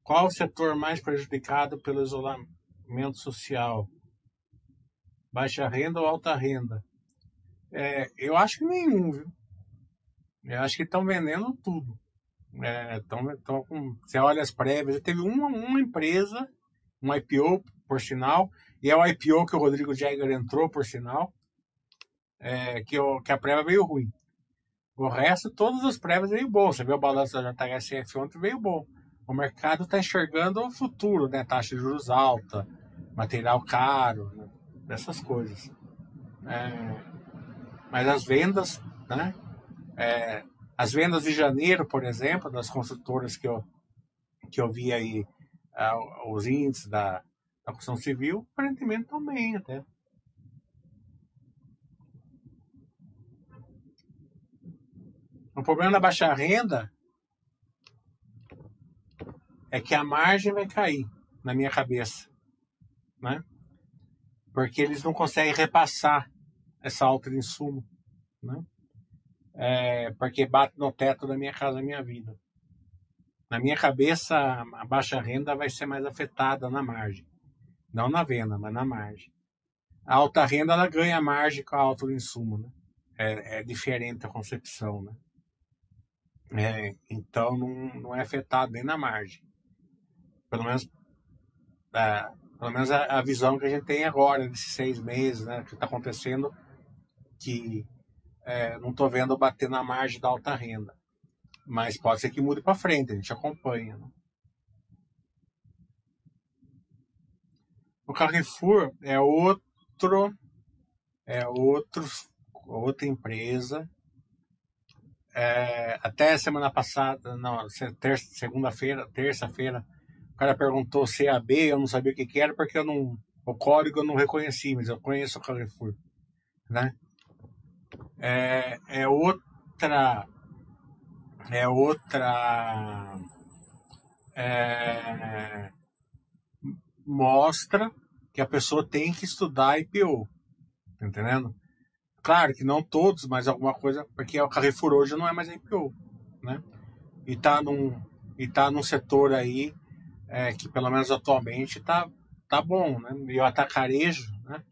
qual o setor mais prejudicado pelo isolamento social? Baixa renda ou alta renda? É, eu acho que nenhum, viu? Eu acho que estão vendendo tudo. É, tão, com, você olha as prévias, teve uma, uma empresa, um IPO, por sinal, e é o IPO que o Rodrigo Jäger entrou, por sinal, é, que, o, que a prévia veio ruim. O resto, todas as prévias veio bom. Você vê o balanço da JHSF ontem, veio bom. O mercado está enxergando o futuro, né? Taxa de juros alta, material caro, né? dessas coisas. É, mas as vendas, né? É, as vendas de janeiro, por exemplo, das construtoras que eu, que eu vi aí, uh, os índices da, da construção civil, aparentemente estão bem até. O problema da baixa renda é que a margem vai cair na minha cabeça, né? Porque eles não conseguem repassar essa alta de insumo, né? É, porque bate no teto da minha casa, da minha vida. Na minha cabeça, a baixa renda vai ser mais afetada na margem. Não na venda, mas na margem. A alta renda, ela ganha margem com a alta do insumo, né? É, é diferente a concepção, né? É, então, não, não é afetado nem na margem. Pelo menos, é, pelo menos a, a, visão que a gente tem agora, desses seis meses, né? Que está acontecendo, que é, não estou vendo bater na margem da alta renda. Mas pode ser que mude para frente, a gente acompanha. Né? O Carrefour é outro, é outro, outra empresa. É, até semana passada, não, segunda-feira, terça-feira, o cara perguntou CAB, eu não sabia o que, que era porque eu não, o código eu não reconheci, mas eu conheço o Carrefour, né? É, é outra, é outra é, mostra que a pessoa tem que estudar IPO. Tá entendendo? Claro que não todos, mas alguma coisa, porque o Carrefour hoje não é mais IPO, né? E tá num, e tá num setor aí é, que pelo menos atualmente tá, tá bom, né? E o atacarejo, né?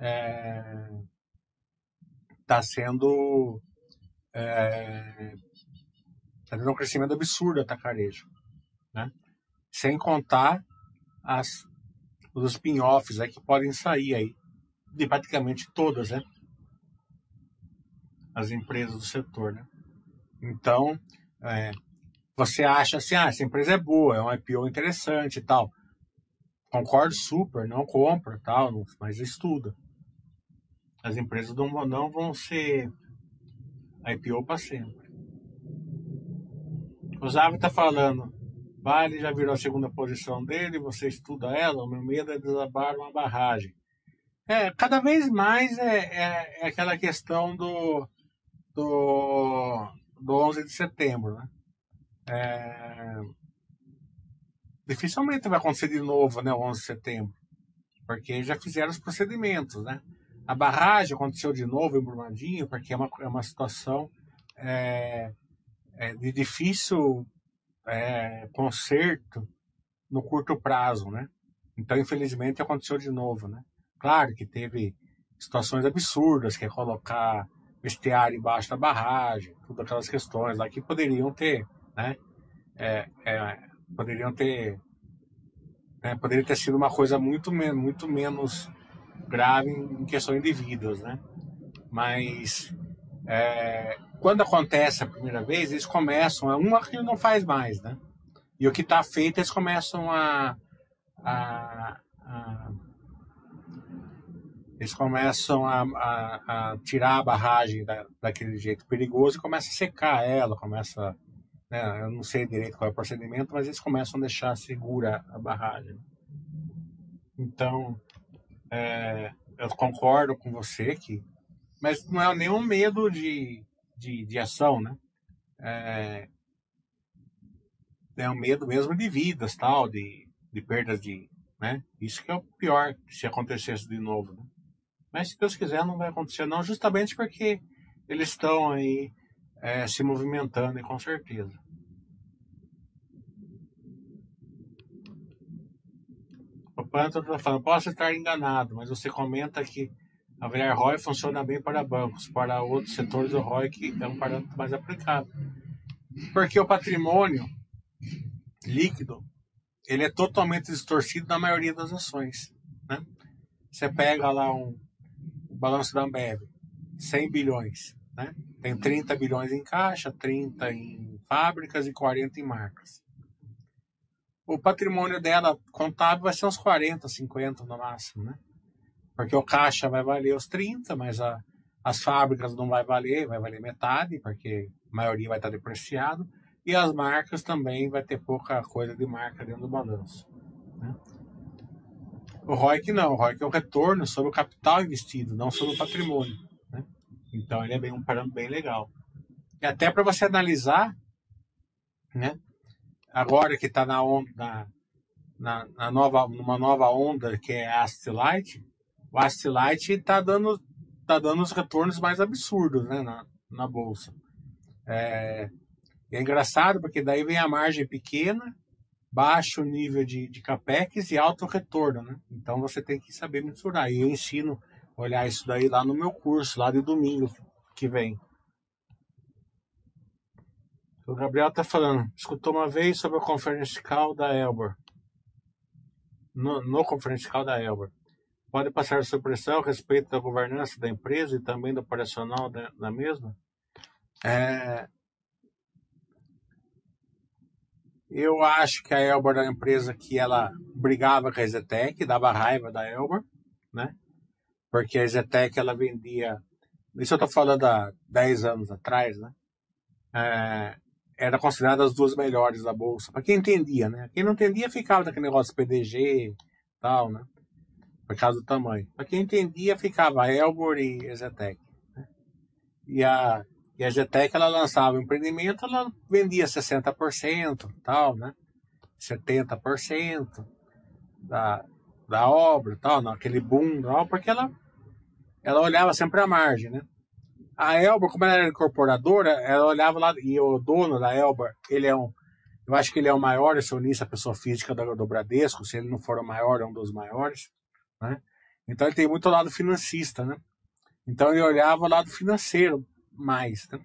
É, tá sendo é, tá tendo um crescimento absurdo atacarejo, né? Sem contar as os spin-offs que podem sair aí de praticamente todas, né? As empresas do setor, né? Então, é, você acha assim, ah, essa empresa é boa, é um IPO interessante e tal. Concordo super, não compra tal, mas estuda. As empresas não, não vão ser IPO para sempre. O Zavi está falando, Vale já virou a segunda posição dele, você estuda ela, o meu medo é desabar uma barragem. É, cada vez mais é, é, é aquela questão do, do, do 11 de setembro, né? É, dificilmente vai acontecer de novo, né, o 11 de setembro, porque já fizeram os procedimentos, né? A barragem aconteceu de novo em Brumadinho, porque é uma, é uma situação é, é de difícil é, conserto no curto prazo, né? Então, infelizmente, aconteceu de novo, né? Claro que teve situações absurdas, que é colocar vestiário embaixo da barragem, todas aquelas questões lá que poderiam ter, né? É, é, poderiam ter, né? poderia ter sido uma coisa muito, muito menos grave em questões de vidas, né? Mas é, quando acontece a primeira vez, eles começam, é uma que não faz mais, né? E o que está feito, eles começam a, a, a eles começam a, a, a, tirar a barragem da, daquele jeito perigoso e começa a secar ela, começa, né, eu não sei direito qual é o procedimento, mas eles começam a deixar segura a barragem. Então, é, eu concordo com você que, mas não é nenhum medo de de, de ação, né? É, é um medo mesmo de vidas, tal, de, de perdas de, né? Isso que é o pior se acontecesse de novo, né? Mas se Deus quiser não vai acontecer não, justamente porque eles estão aí é, se movimentando e com certeza. O Panther está falando, posso estar enganado, mas você comenta que a Avaliar ROI funciona bem para bancos, para outros setores o ROI que é um parâmetro mais aplicado. Porque o patrimônio líquido ele é totalmente distorcido na maioria das ações. Né? Você pega lá um, o balanço da Ambev, 100 bilhões. Né? Tem 30 bilhões em caixa, 30 em fábricas e 40 em marcas. O patrimônio dela contábil vai ser uns 40, 50 no máximo. Né? Porque o caixa vai valer os 30, mas a, as fábricas não vai valer, vai valer metade, porque a maioria vai estar depreciado. E as marcas também vai ter pouca coisa de marca dentro do balanço. Né? O ROIC não, o ROIC é o retorno sobre o capital investido, não sobre o patrimônio. Né? Então ele é bem, um parâmetro bem legal. E até para você analisar, né? Agora que está na onda, na, na, nova, numa nova onda que é a Light, o Light está dando, tá dando os retornos mais absurdos né, na, na bolsa. É, é engraçado porque daí vem a margem pequena, baixo nível de, de capex e alto retorno. Né? Então você tem que saber mensurar. E eu ensino olhar isso daí lá no meu curso, lá de domingo que vem. O Gabriel está falando, escutou uma vez sobre o conference call da Elbor. No, no conference call da Elbor. pode passar sua impressão a respeito da governança da empresa e também do operacional da, da mesma? É, eu acho que a Elbor era uma empresa que ela brigava com a Zetec, dava raiva da Elbor, né? Porque a Zetec ela vendia, isso eu estou falando há 10 anos atrás, né? É, era considerada as duas melhores da bolsa. Para quem entendia, né? Quem não entendia ficava daquele negócio PDG tal, né? Por causa do tamanho. Para quem entendia ficava Elbor e Ezetec. Né? E a e a Zetec ela lançava o empreendimento, ela vendia 60%, tal, né? 70% da, da obra, tal, naquele boom, tal, porque ela ela olhava sempre a margem, né? A Elba, como ela era incorporadora, ela olhava lá, e o dono da Elba, ele é um, eu acho que ele é o maior acionista, pessoa física do, do Bradesco, se ele não for o maior, é um dos maiores, né? Então ele tem muito lado financista, né? Então ele olhava o lado financeiro mais, né?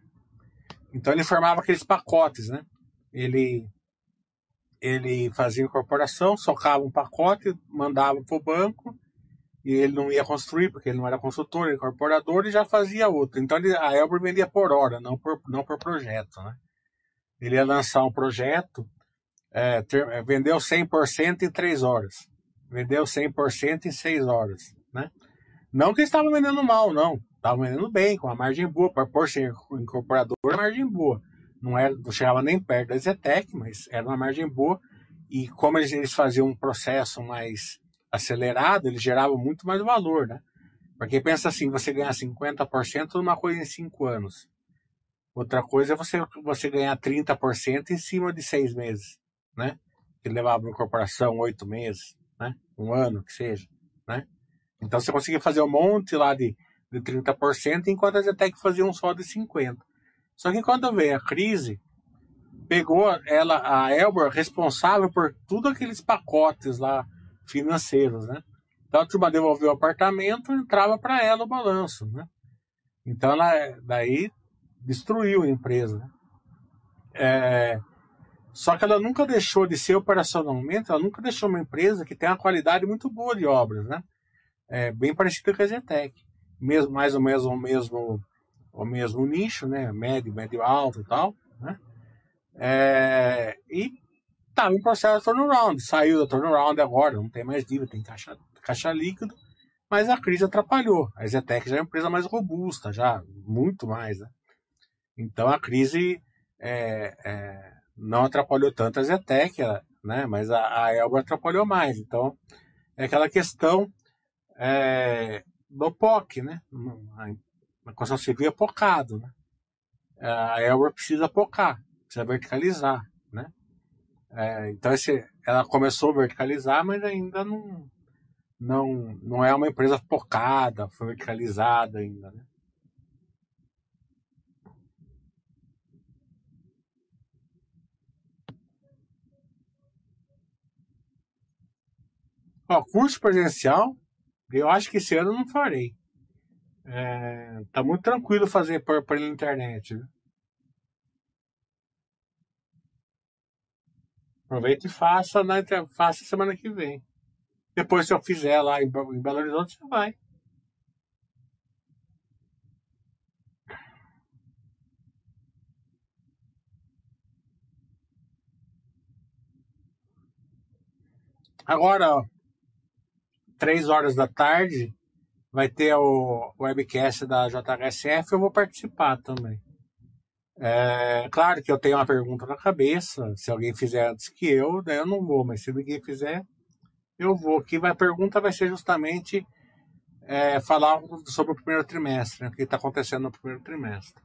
Então ele formava aqueles pacotes, né? Ele ele fazia incorporação, socava um pacote, mandava para o banco, e ele não ia construir, porque ele não era consultor, ele era incorporador, e já fazia outro. Então ele, a Elbor vendia por hora, não por, não por projeto. Né? Ele ia lançar um projeto, é, ter, é, vendeu 100% em 3 horas, vendeu 100% em 6 horas. Né? Não que estava vendendo mal, não. Estava vendendo bem, com uma margem boa, para por ser incorporador, margem boa. Não, era, não chegava nem perto da Zetec, mas era uma margem boa. E como eles faziam um processo mais acelerado, ele gerava muito mais valor, né? Porque pensa assim, você ganhar 50% numa coisa em 5 anos. Outra coisa é você, você ganhar 30% em cima de 6 meses, né? Que levava uma corporação 8 meses, né? Um ano, que seja, né? Então você conseguia fazer um monte lá de, de 30%, enquanto a Zetec fazia um só de 50%. Só que quando veio a crise, pegou ela, a Elbor, responsável por tudo aqueles pacotes lá, financeiros, né? Então a turma devolveu o apartamento, entrava para ela o balanço, né? Então ela daí destruiu a empresa. Né? É, só que ela nunca deixou de ser operacionalmente, ela nunca deixou uma empresa que tem uma qualidade muito boa de obras, né? É, bem parecida com a Zetec. Mesmo, mais ou menos o mesmo, o mesmo nicho, né? Médio, médio alto e tal, né? É, e estava em processo de turnaround. Saiu da turnaround agora, não tem mais dívida, tem caixa, caixa líquido, mas a crise atrapalhou. A Zetec já é uma empresa mais robusta, já, muito mais. Né? Então a crise é, é, não atrapalhou tanto a Zetec, né? mas a, a Elba atrapalhou mais. Então é aquela questão é, do POC, né? A construção civil é pocado, né? A Elba precisa pocar, precisa verticalizar, né? É, então esse, ela começou a verticalizar, mas ainda não, não, não é uma empresa focada, foi verticalizada ainda. Né? Ó, curso presencial, eu acho que esse ano eu não farei. É, tá muito tranquilo fazer por, internet. Né? Aproveita e faça, na, faça semana que vem. Depois, se eu fizer lá em, em Belo Horizonte, você vai. Agora, ó, três horas da tarde, vai ter o webcast da JHSF, eu vou participar também. É, claro que eu tenho uma pergunta na cabeça. Se alguém fizer antes que eu, daí eu não vou, mas se ninguém fizer, eu vou. Que a pergunta vai ser justamente é, falar sobre o primeiro trimestre, né, o que está acontecendo no primeiro trimestre.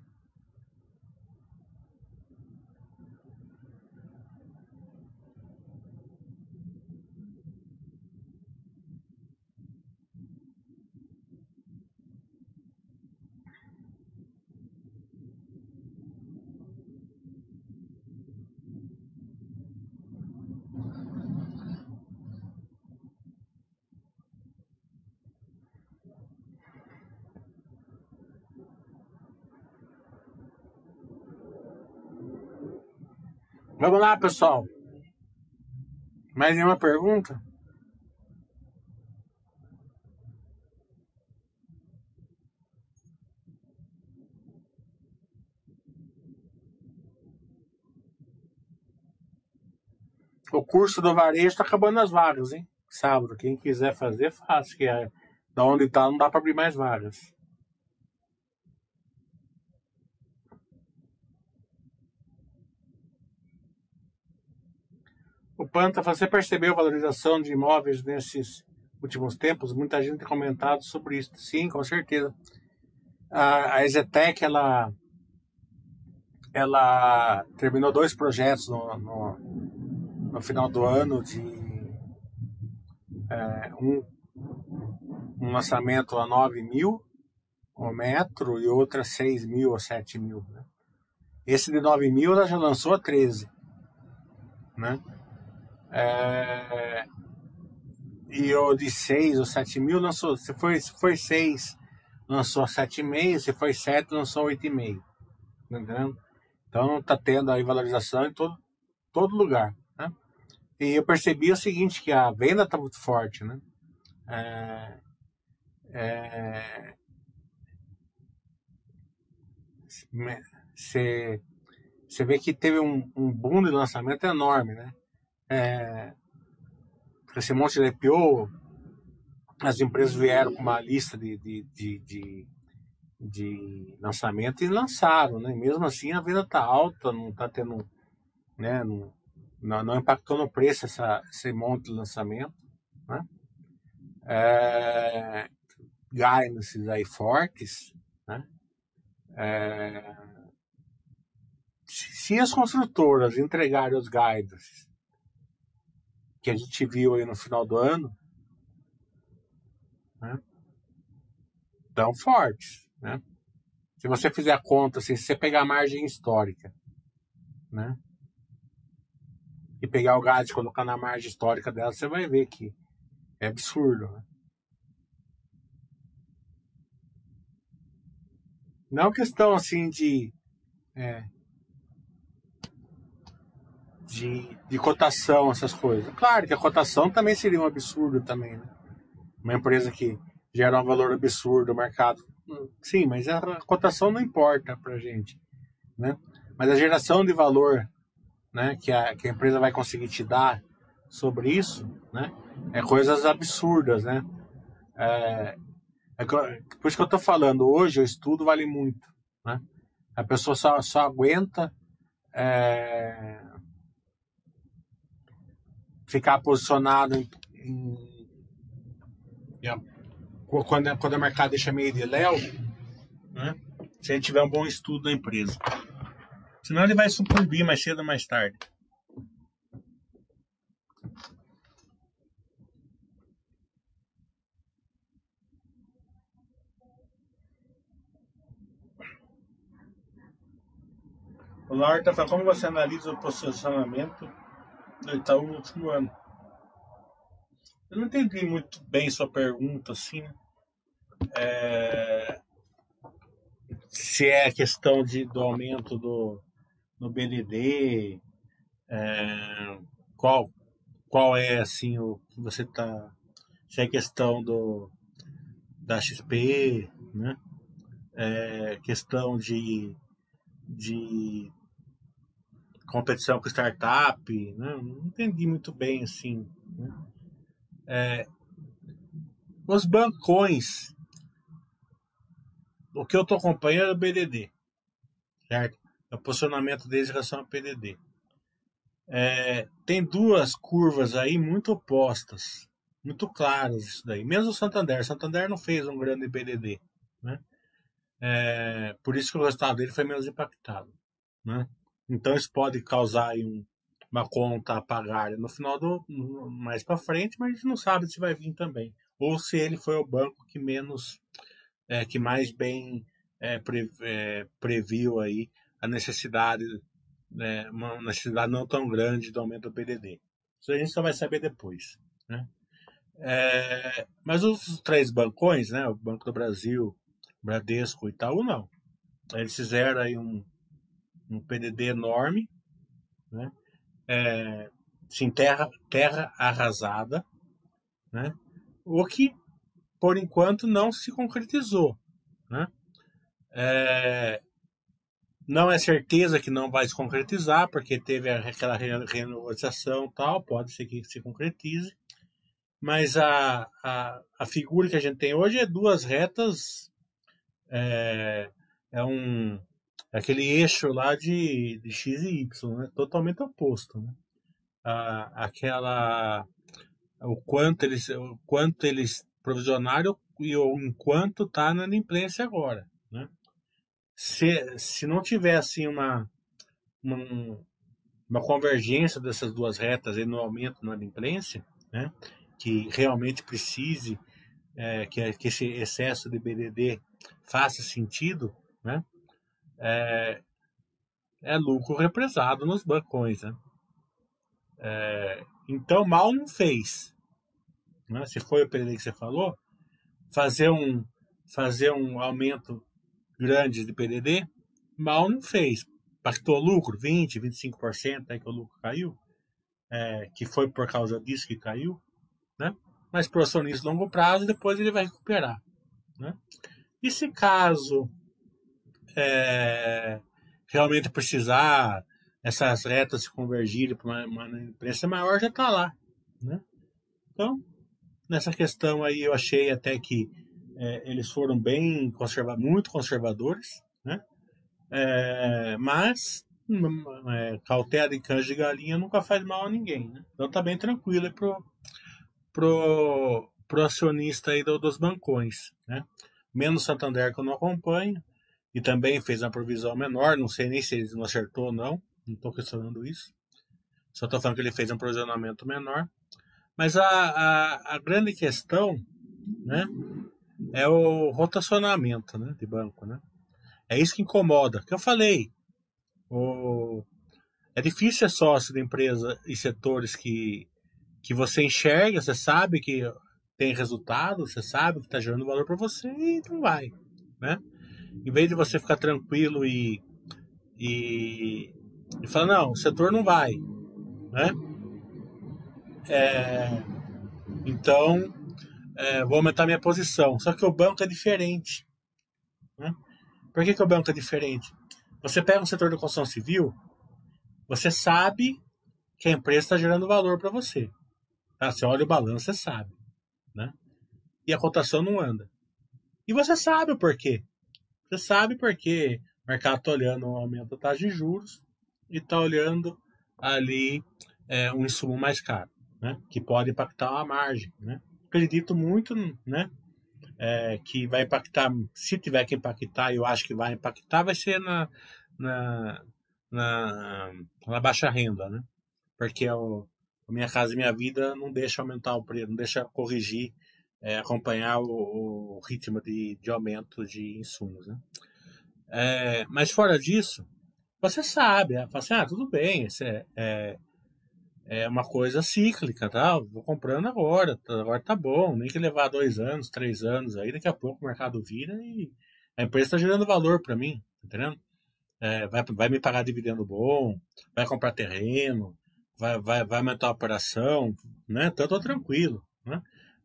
Vamos lá, pessoal. Mais nenhuma pergunta? O curso do varejo está acabando as vagas, hein? Sábado. Quem quiser fazer, faça. Que é, da onde está, não dá para abrir mais vagas. Panta, você percebeu a valorização de imóveis nesses últimos tempos? Muita gente tem comentado sobre isso. Sim, com certeza. A, a Ezetec, ela, ela terminou dois projetos no, no, no final do ano de é, um, um lançamento a 9 mil o metro e outra a 6 mil ou 7 mil. Né? Esse de 9 mil ela já lançou a 13. Né? É, e o de 6 ou 7 mil lançou, se foi, se foi 6, lançou 7,5, se foi 7, lançou 8,5. Tá entendendo? Então tá tendo aí valorização em todo, todo lugar. Né? E eu percebi o seguinte, que a venda tá muito forte, né? É, é, você vê que teve um, um boom de lançamento enorme, né? É, esse monte de IPO, as empresas vieram com uma lista de, de, de, de, de lançamento e lançaram, né? Mesmo assim a venda está alta, não está tendo, né? Não, não, impactou no preço essa, esse monte de lançamento, né? É, guidances aí fortes, né? É, se as construtoras entregarem os guidances que a gente viu aí no final do ano, né, tão fortes, né? Se você fizer a conta, assim, se você pegar a margem histórica, né? E pegar o gás e colocar na margem histórica dela, você vai ver que é absurdo, né? Não questão assim de é, de, de cotação, essas coisas. Claro que a cotação também seria um absurdo também, né? Uma empresa que gera um valor absurdo no mercado. Sim, mas a cotação não importa pra gente, né? Mas a geração de valor, né, que a, que a empresa vai conseguir te dar sobre isso, né, é coisas absurdas, né? É, é, por isso que eu tô falando, hoje o estudo vale muito, né? A pessoa só, só aguenta é, ficar posicionado em, em, em quando, quando o mercado deixa meio de léu, né? se ele tiver um bom estudo da empresa. Senão ele vai sucumbir mais cedo ou mais tarde. O Laura está falando como você analisa o posicionamento do Itaú no último ano. Eu não entendi muito bem sua pergunta, assim, né? É... Se é a questão de, do aumento do, no BDD, é... qual, qual é, assim, o que você está... Se é questão do, da XP, né? É questão de, de competição com startup, né? não entendi muito bem assim. Né? É, os bancões, o que eu estou acompanhando é o BDD, certo? É o posicionamento deles em relação ao PDD. É, tem duas curvas aí muito opostas, muito claras isso daí. Mesmo o Santander, o Santander não fez um grande BDD, né? É, por isso que o resultado dele foi menos impactado, né? Então isso pode causar um, uma conta a pagar no final do mais para frente, mas a gente não sabe se vai vir também ou se ele foi o banco que menos é, que mais bem é, pre, é, previu aí a necessidade né, uma necessidade não tão grande do aumento do PDD. Isso a gente só vai saber depois, né? É, mas os três bancões, né, o Banco do Brasil, Bradesco e Itaú, não. Eles fizeram aí um, um PDD enorme, né? É, sim, terra, terra arrasada, né? o que, por enquanto, não se concretizou. Né? É, Não é certeza que não vai se concretizar, porque teve aquela renegociação tal, pode ser que se concretize. Mas a, a, a figura que a gente tem hoje é duas retas, é, é um aquele eixo lá de, de X e Y, né? totalmente oposto. Né? A, aquela o quanto eles o quanto eles provisionaram e o enquanto está na inadimplência agora. Né? Se, se não tiver assim uma, uma, uma convergência dessas duas retas no aumento na inadimplência, né? que realmente precise é, que, que esse excesso de BDD faça sentido, né? É, é lucro represado nos bancões. Né? É, então, mal não fez. Né? Se foi o PDD que você falou, fazer um, fazer um aumento grande de PDD, mal não fez. Pactou lucro, 20%, 25% aí que o lucro caiu, é, que foi por causa disso que caiu, né? mas para o acionista longo prazo, depois ele vai recuperar. Né? E se caso é, realmente precisar essas retas se convergirem para uma, uma imprensa maior, já está lá. Né? Então, nessa questão aí, eu achei até que é, eles foram bem conserva muito conservadores, né? É, mas hum, é, cautela em canja de galinha nunca faz mal a ninguém, né? Então tá bem tranquilo pro, pro, pro acionista aí do, dos bancões, né? Menos Santander que eu não acompanho, e também fez uma provisão menor, não sei nem se ele não acertou ou não, não estou questionando isso. Só estou falando que ele fez um provisionamento menor. Mas a, a, a, grande questão né, é o rotacionamento né, de banco. Né? É isso que incomoda. Que eu falei. O, é difícil ser sócio de empresa e setores que, que você enxerga, você sabe que tem resultado, você sabe que está gerando valor para você e não vai. Né? Em vez de você ficar tranquilo e, e, e falar, não, o setor não vai, né? É, então, é, vou aumentar minha posição. Só que o banco é diferente. Né? Por que, que o banco é diferente? Você pega um setor da construção civil, você sabe que a empresa está gerando valor para você. Tá? Você olha o balanço, você sabe. Né? E a cotação não anda. E você sabe o porquê. Você sabe porque o mercado está olhando o aumento da taxa de juros e está olhando ali é, um insumo mais caro, né? que pode impactar a margem. Né? Acredito muito né? É, que vai impactar, se tiver que impactar, eu acho que vai impactar, vai ser na, na, na, na baixa renda, né? porque o, a Minha Casa e Minha Vida não deixa aumentar o preço, não deixa corrigir é, acompanhar o, o, ritmo de, de aumento de insumos. Né? É, mas fora disso, você sabe, é, fala assim, ah, tudo bem, isso é, é, é, uma coisa cíclica, tá? Vou comprando agora, tá, agora tá bom, nem que levar dois anos, três anos, aí daqui a pouco o mercado vira e a empresa está gerando valor para mim, tá entendendo? É, vai, vai me pagar dividendo bom, vai comprar terreno, vai, vai, vai aumentar a operação, né? Então eu tranquilo,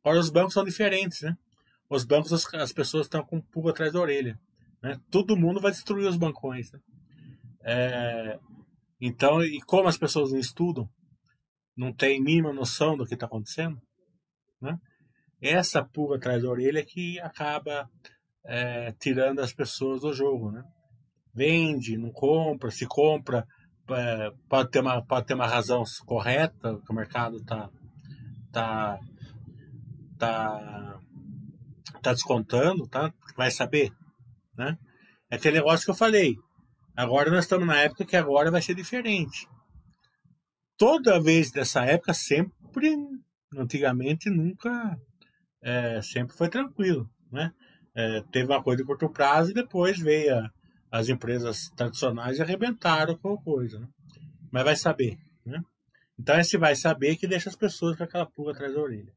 Agora os bancos são diferentes, né? Os bancos, as, as pessoas estão com um pulga atrás da orelha. Né? Todo mundo vai destruir os bancões. Né? É, então, e como as pessoas não estudam, não têm mínima noção do que está acontecendo, né? essa pulga atrás da orelha é que acaba é, tirando as pessoas do jogo. Né? Vende, não compra, se compra, é, pode, ter uma, pode ter uma razão correta, que o mercado está tá, tá, tá descontando, tá? Vai saber, né? É aquele negócio que eu falei. Agora nós estamos na época que agora vai ser diferente. Toda vez dessa época, sempre, antigamente, nunca, é, sempre foi tranquilo, né? É, teve uma coisa de curto prazo e depois veio a, as empresas tradicionais e arrebentaram com a coisa, né? Mas vai saber, né? Então esse vai saber que deixa as pessoas com aquela pulga atrás da orelha.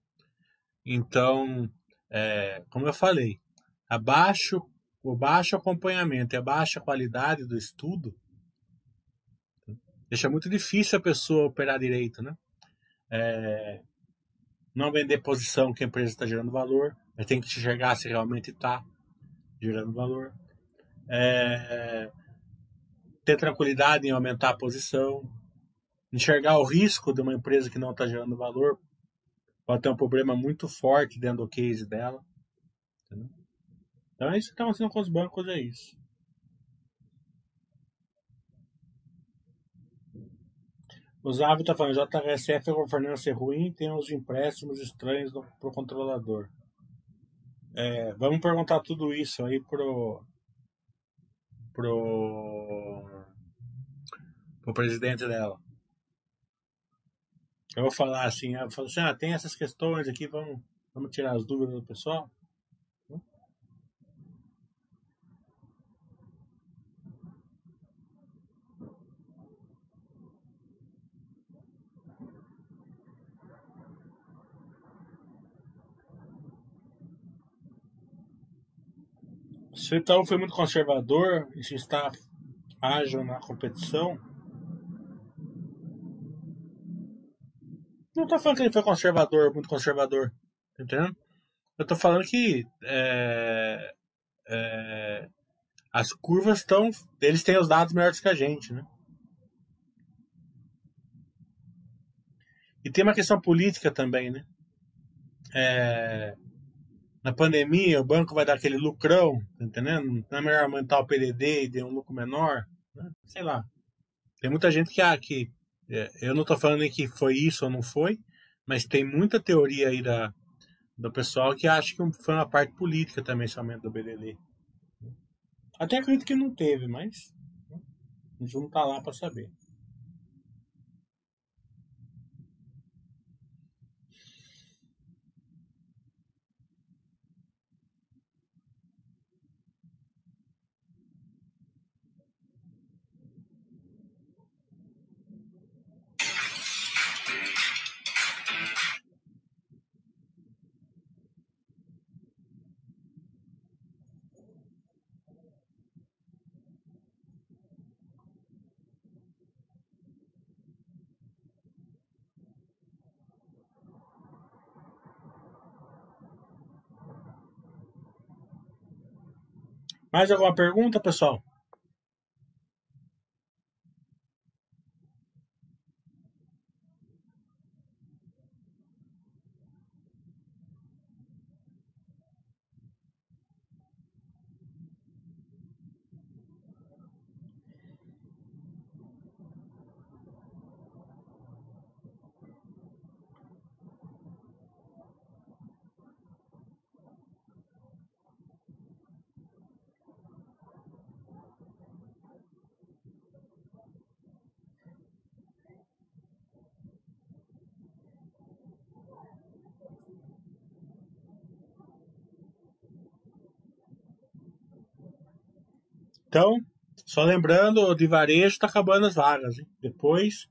Então, é, como eu falei, abaixo, o baixo acompanhamento e a baixa qualidade do estudo deixa muito difícil a pessoa operar direito, né? É, não vender posição que a empresa está gerando valor, mas tem que enxergar se realmente está gerando valor. É, ter tranquilidade em aumentar a posição, enxergar o risco de uma empresa que não está gerando valor, pode ter um problema muito forte dentro do case dela. Entendeu? Então é isso que está acontecendo com os bancos, é isso. O Zav está falando, JRSF a governança é ruim, tem uns empréstimos estranhos para o controlador. É, vamos perguntar tudo isso aí pro, pro, pro presidente dela. Eu vou falar assim, eu falo assim, ah, tem essas questões aqui, vamos, vamos tirar as dúvidas do pessoal. Se o Itaú foi muito conservador e se está ágil na competição, não estou falando que ele foi conservador, muito conservador, tá entendendo? Eu estou falando que é, é, as curvas estão, eles têm os dados melhores que a gente, né? E tem uma questão política também, né? É, na pandemia o banco vai dar aquele lucrão, tá entendendo? Não é melhor aumentar o PDD e ter um lucro menor? Né? Sei lá. Tem muita gente que, ah, que eu não estou falando que foi isso ou não foi, mas tem muita teoria aí da, do pessoal que acha que foi uma parte política também esse aumento do BDD. Até acredito que não teve, mas a gente não está lá para saber. Mais alguma pergunta, pessoal? Então, só lembrando, de varejo está acabando as vagas. Hein? Depois,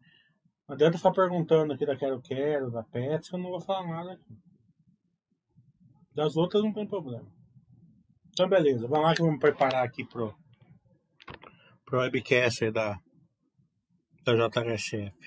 não adianta ficar perguntando aqui da Quero Quero, da Pets, que eu não vou falar nada aqui. Das outras não tem problema. Então, beleza. Vamos lá que vamos preparar aqui pro, pro webcast aí da, da JHSF.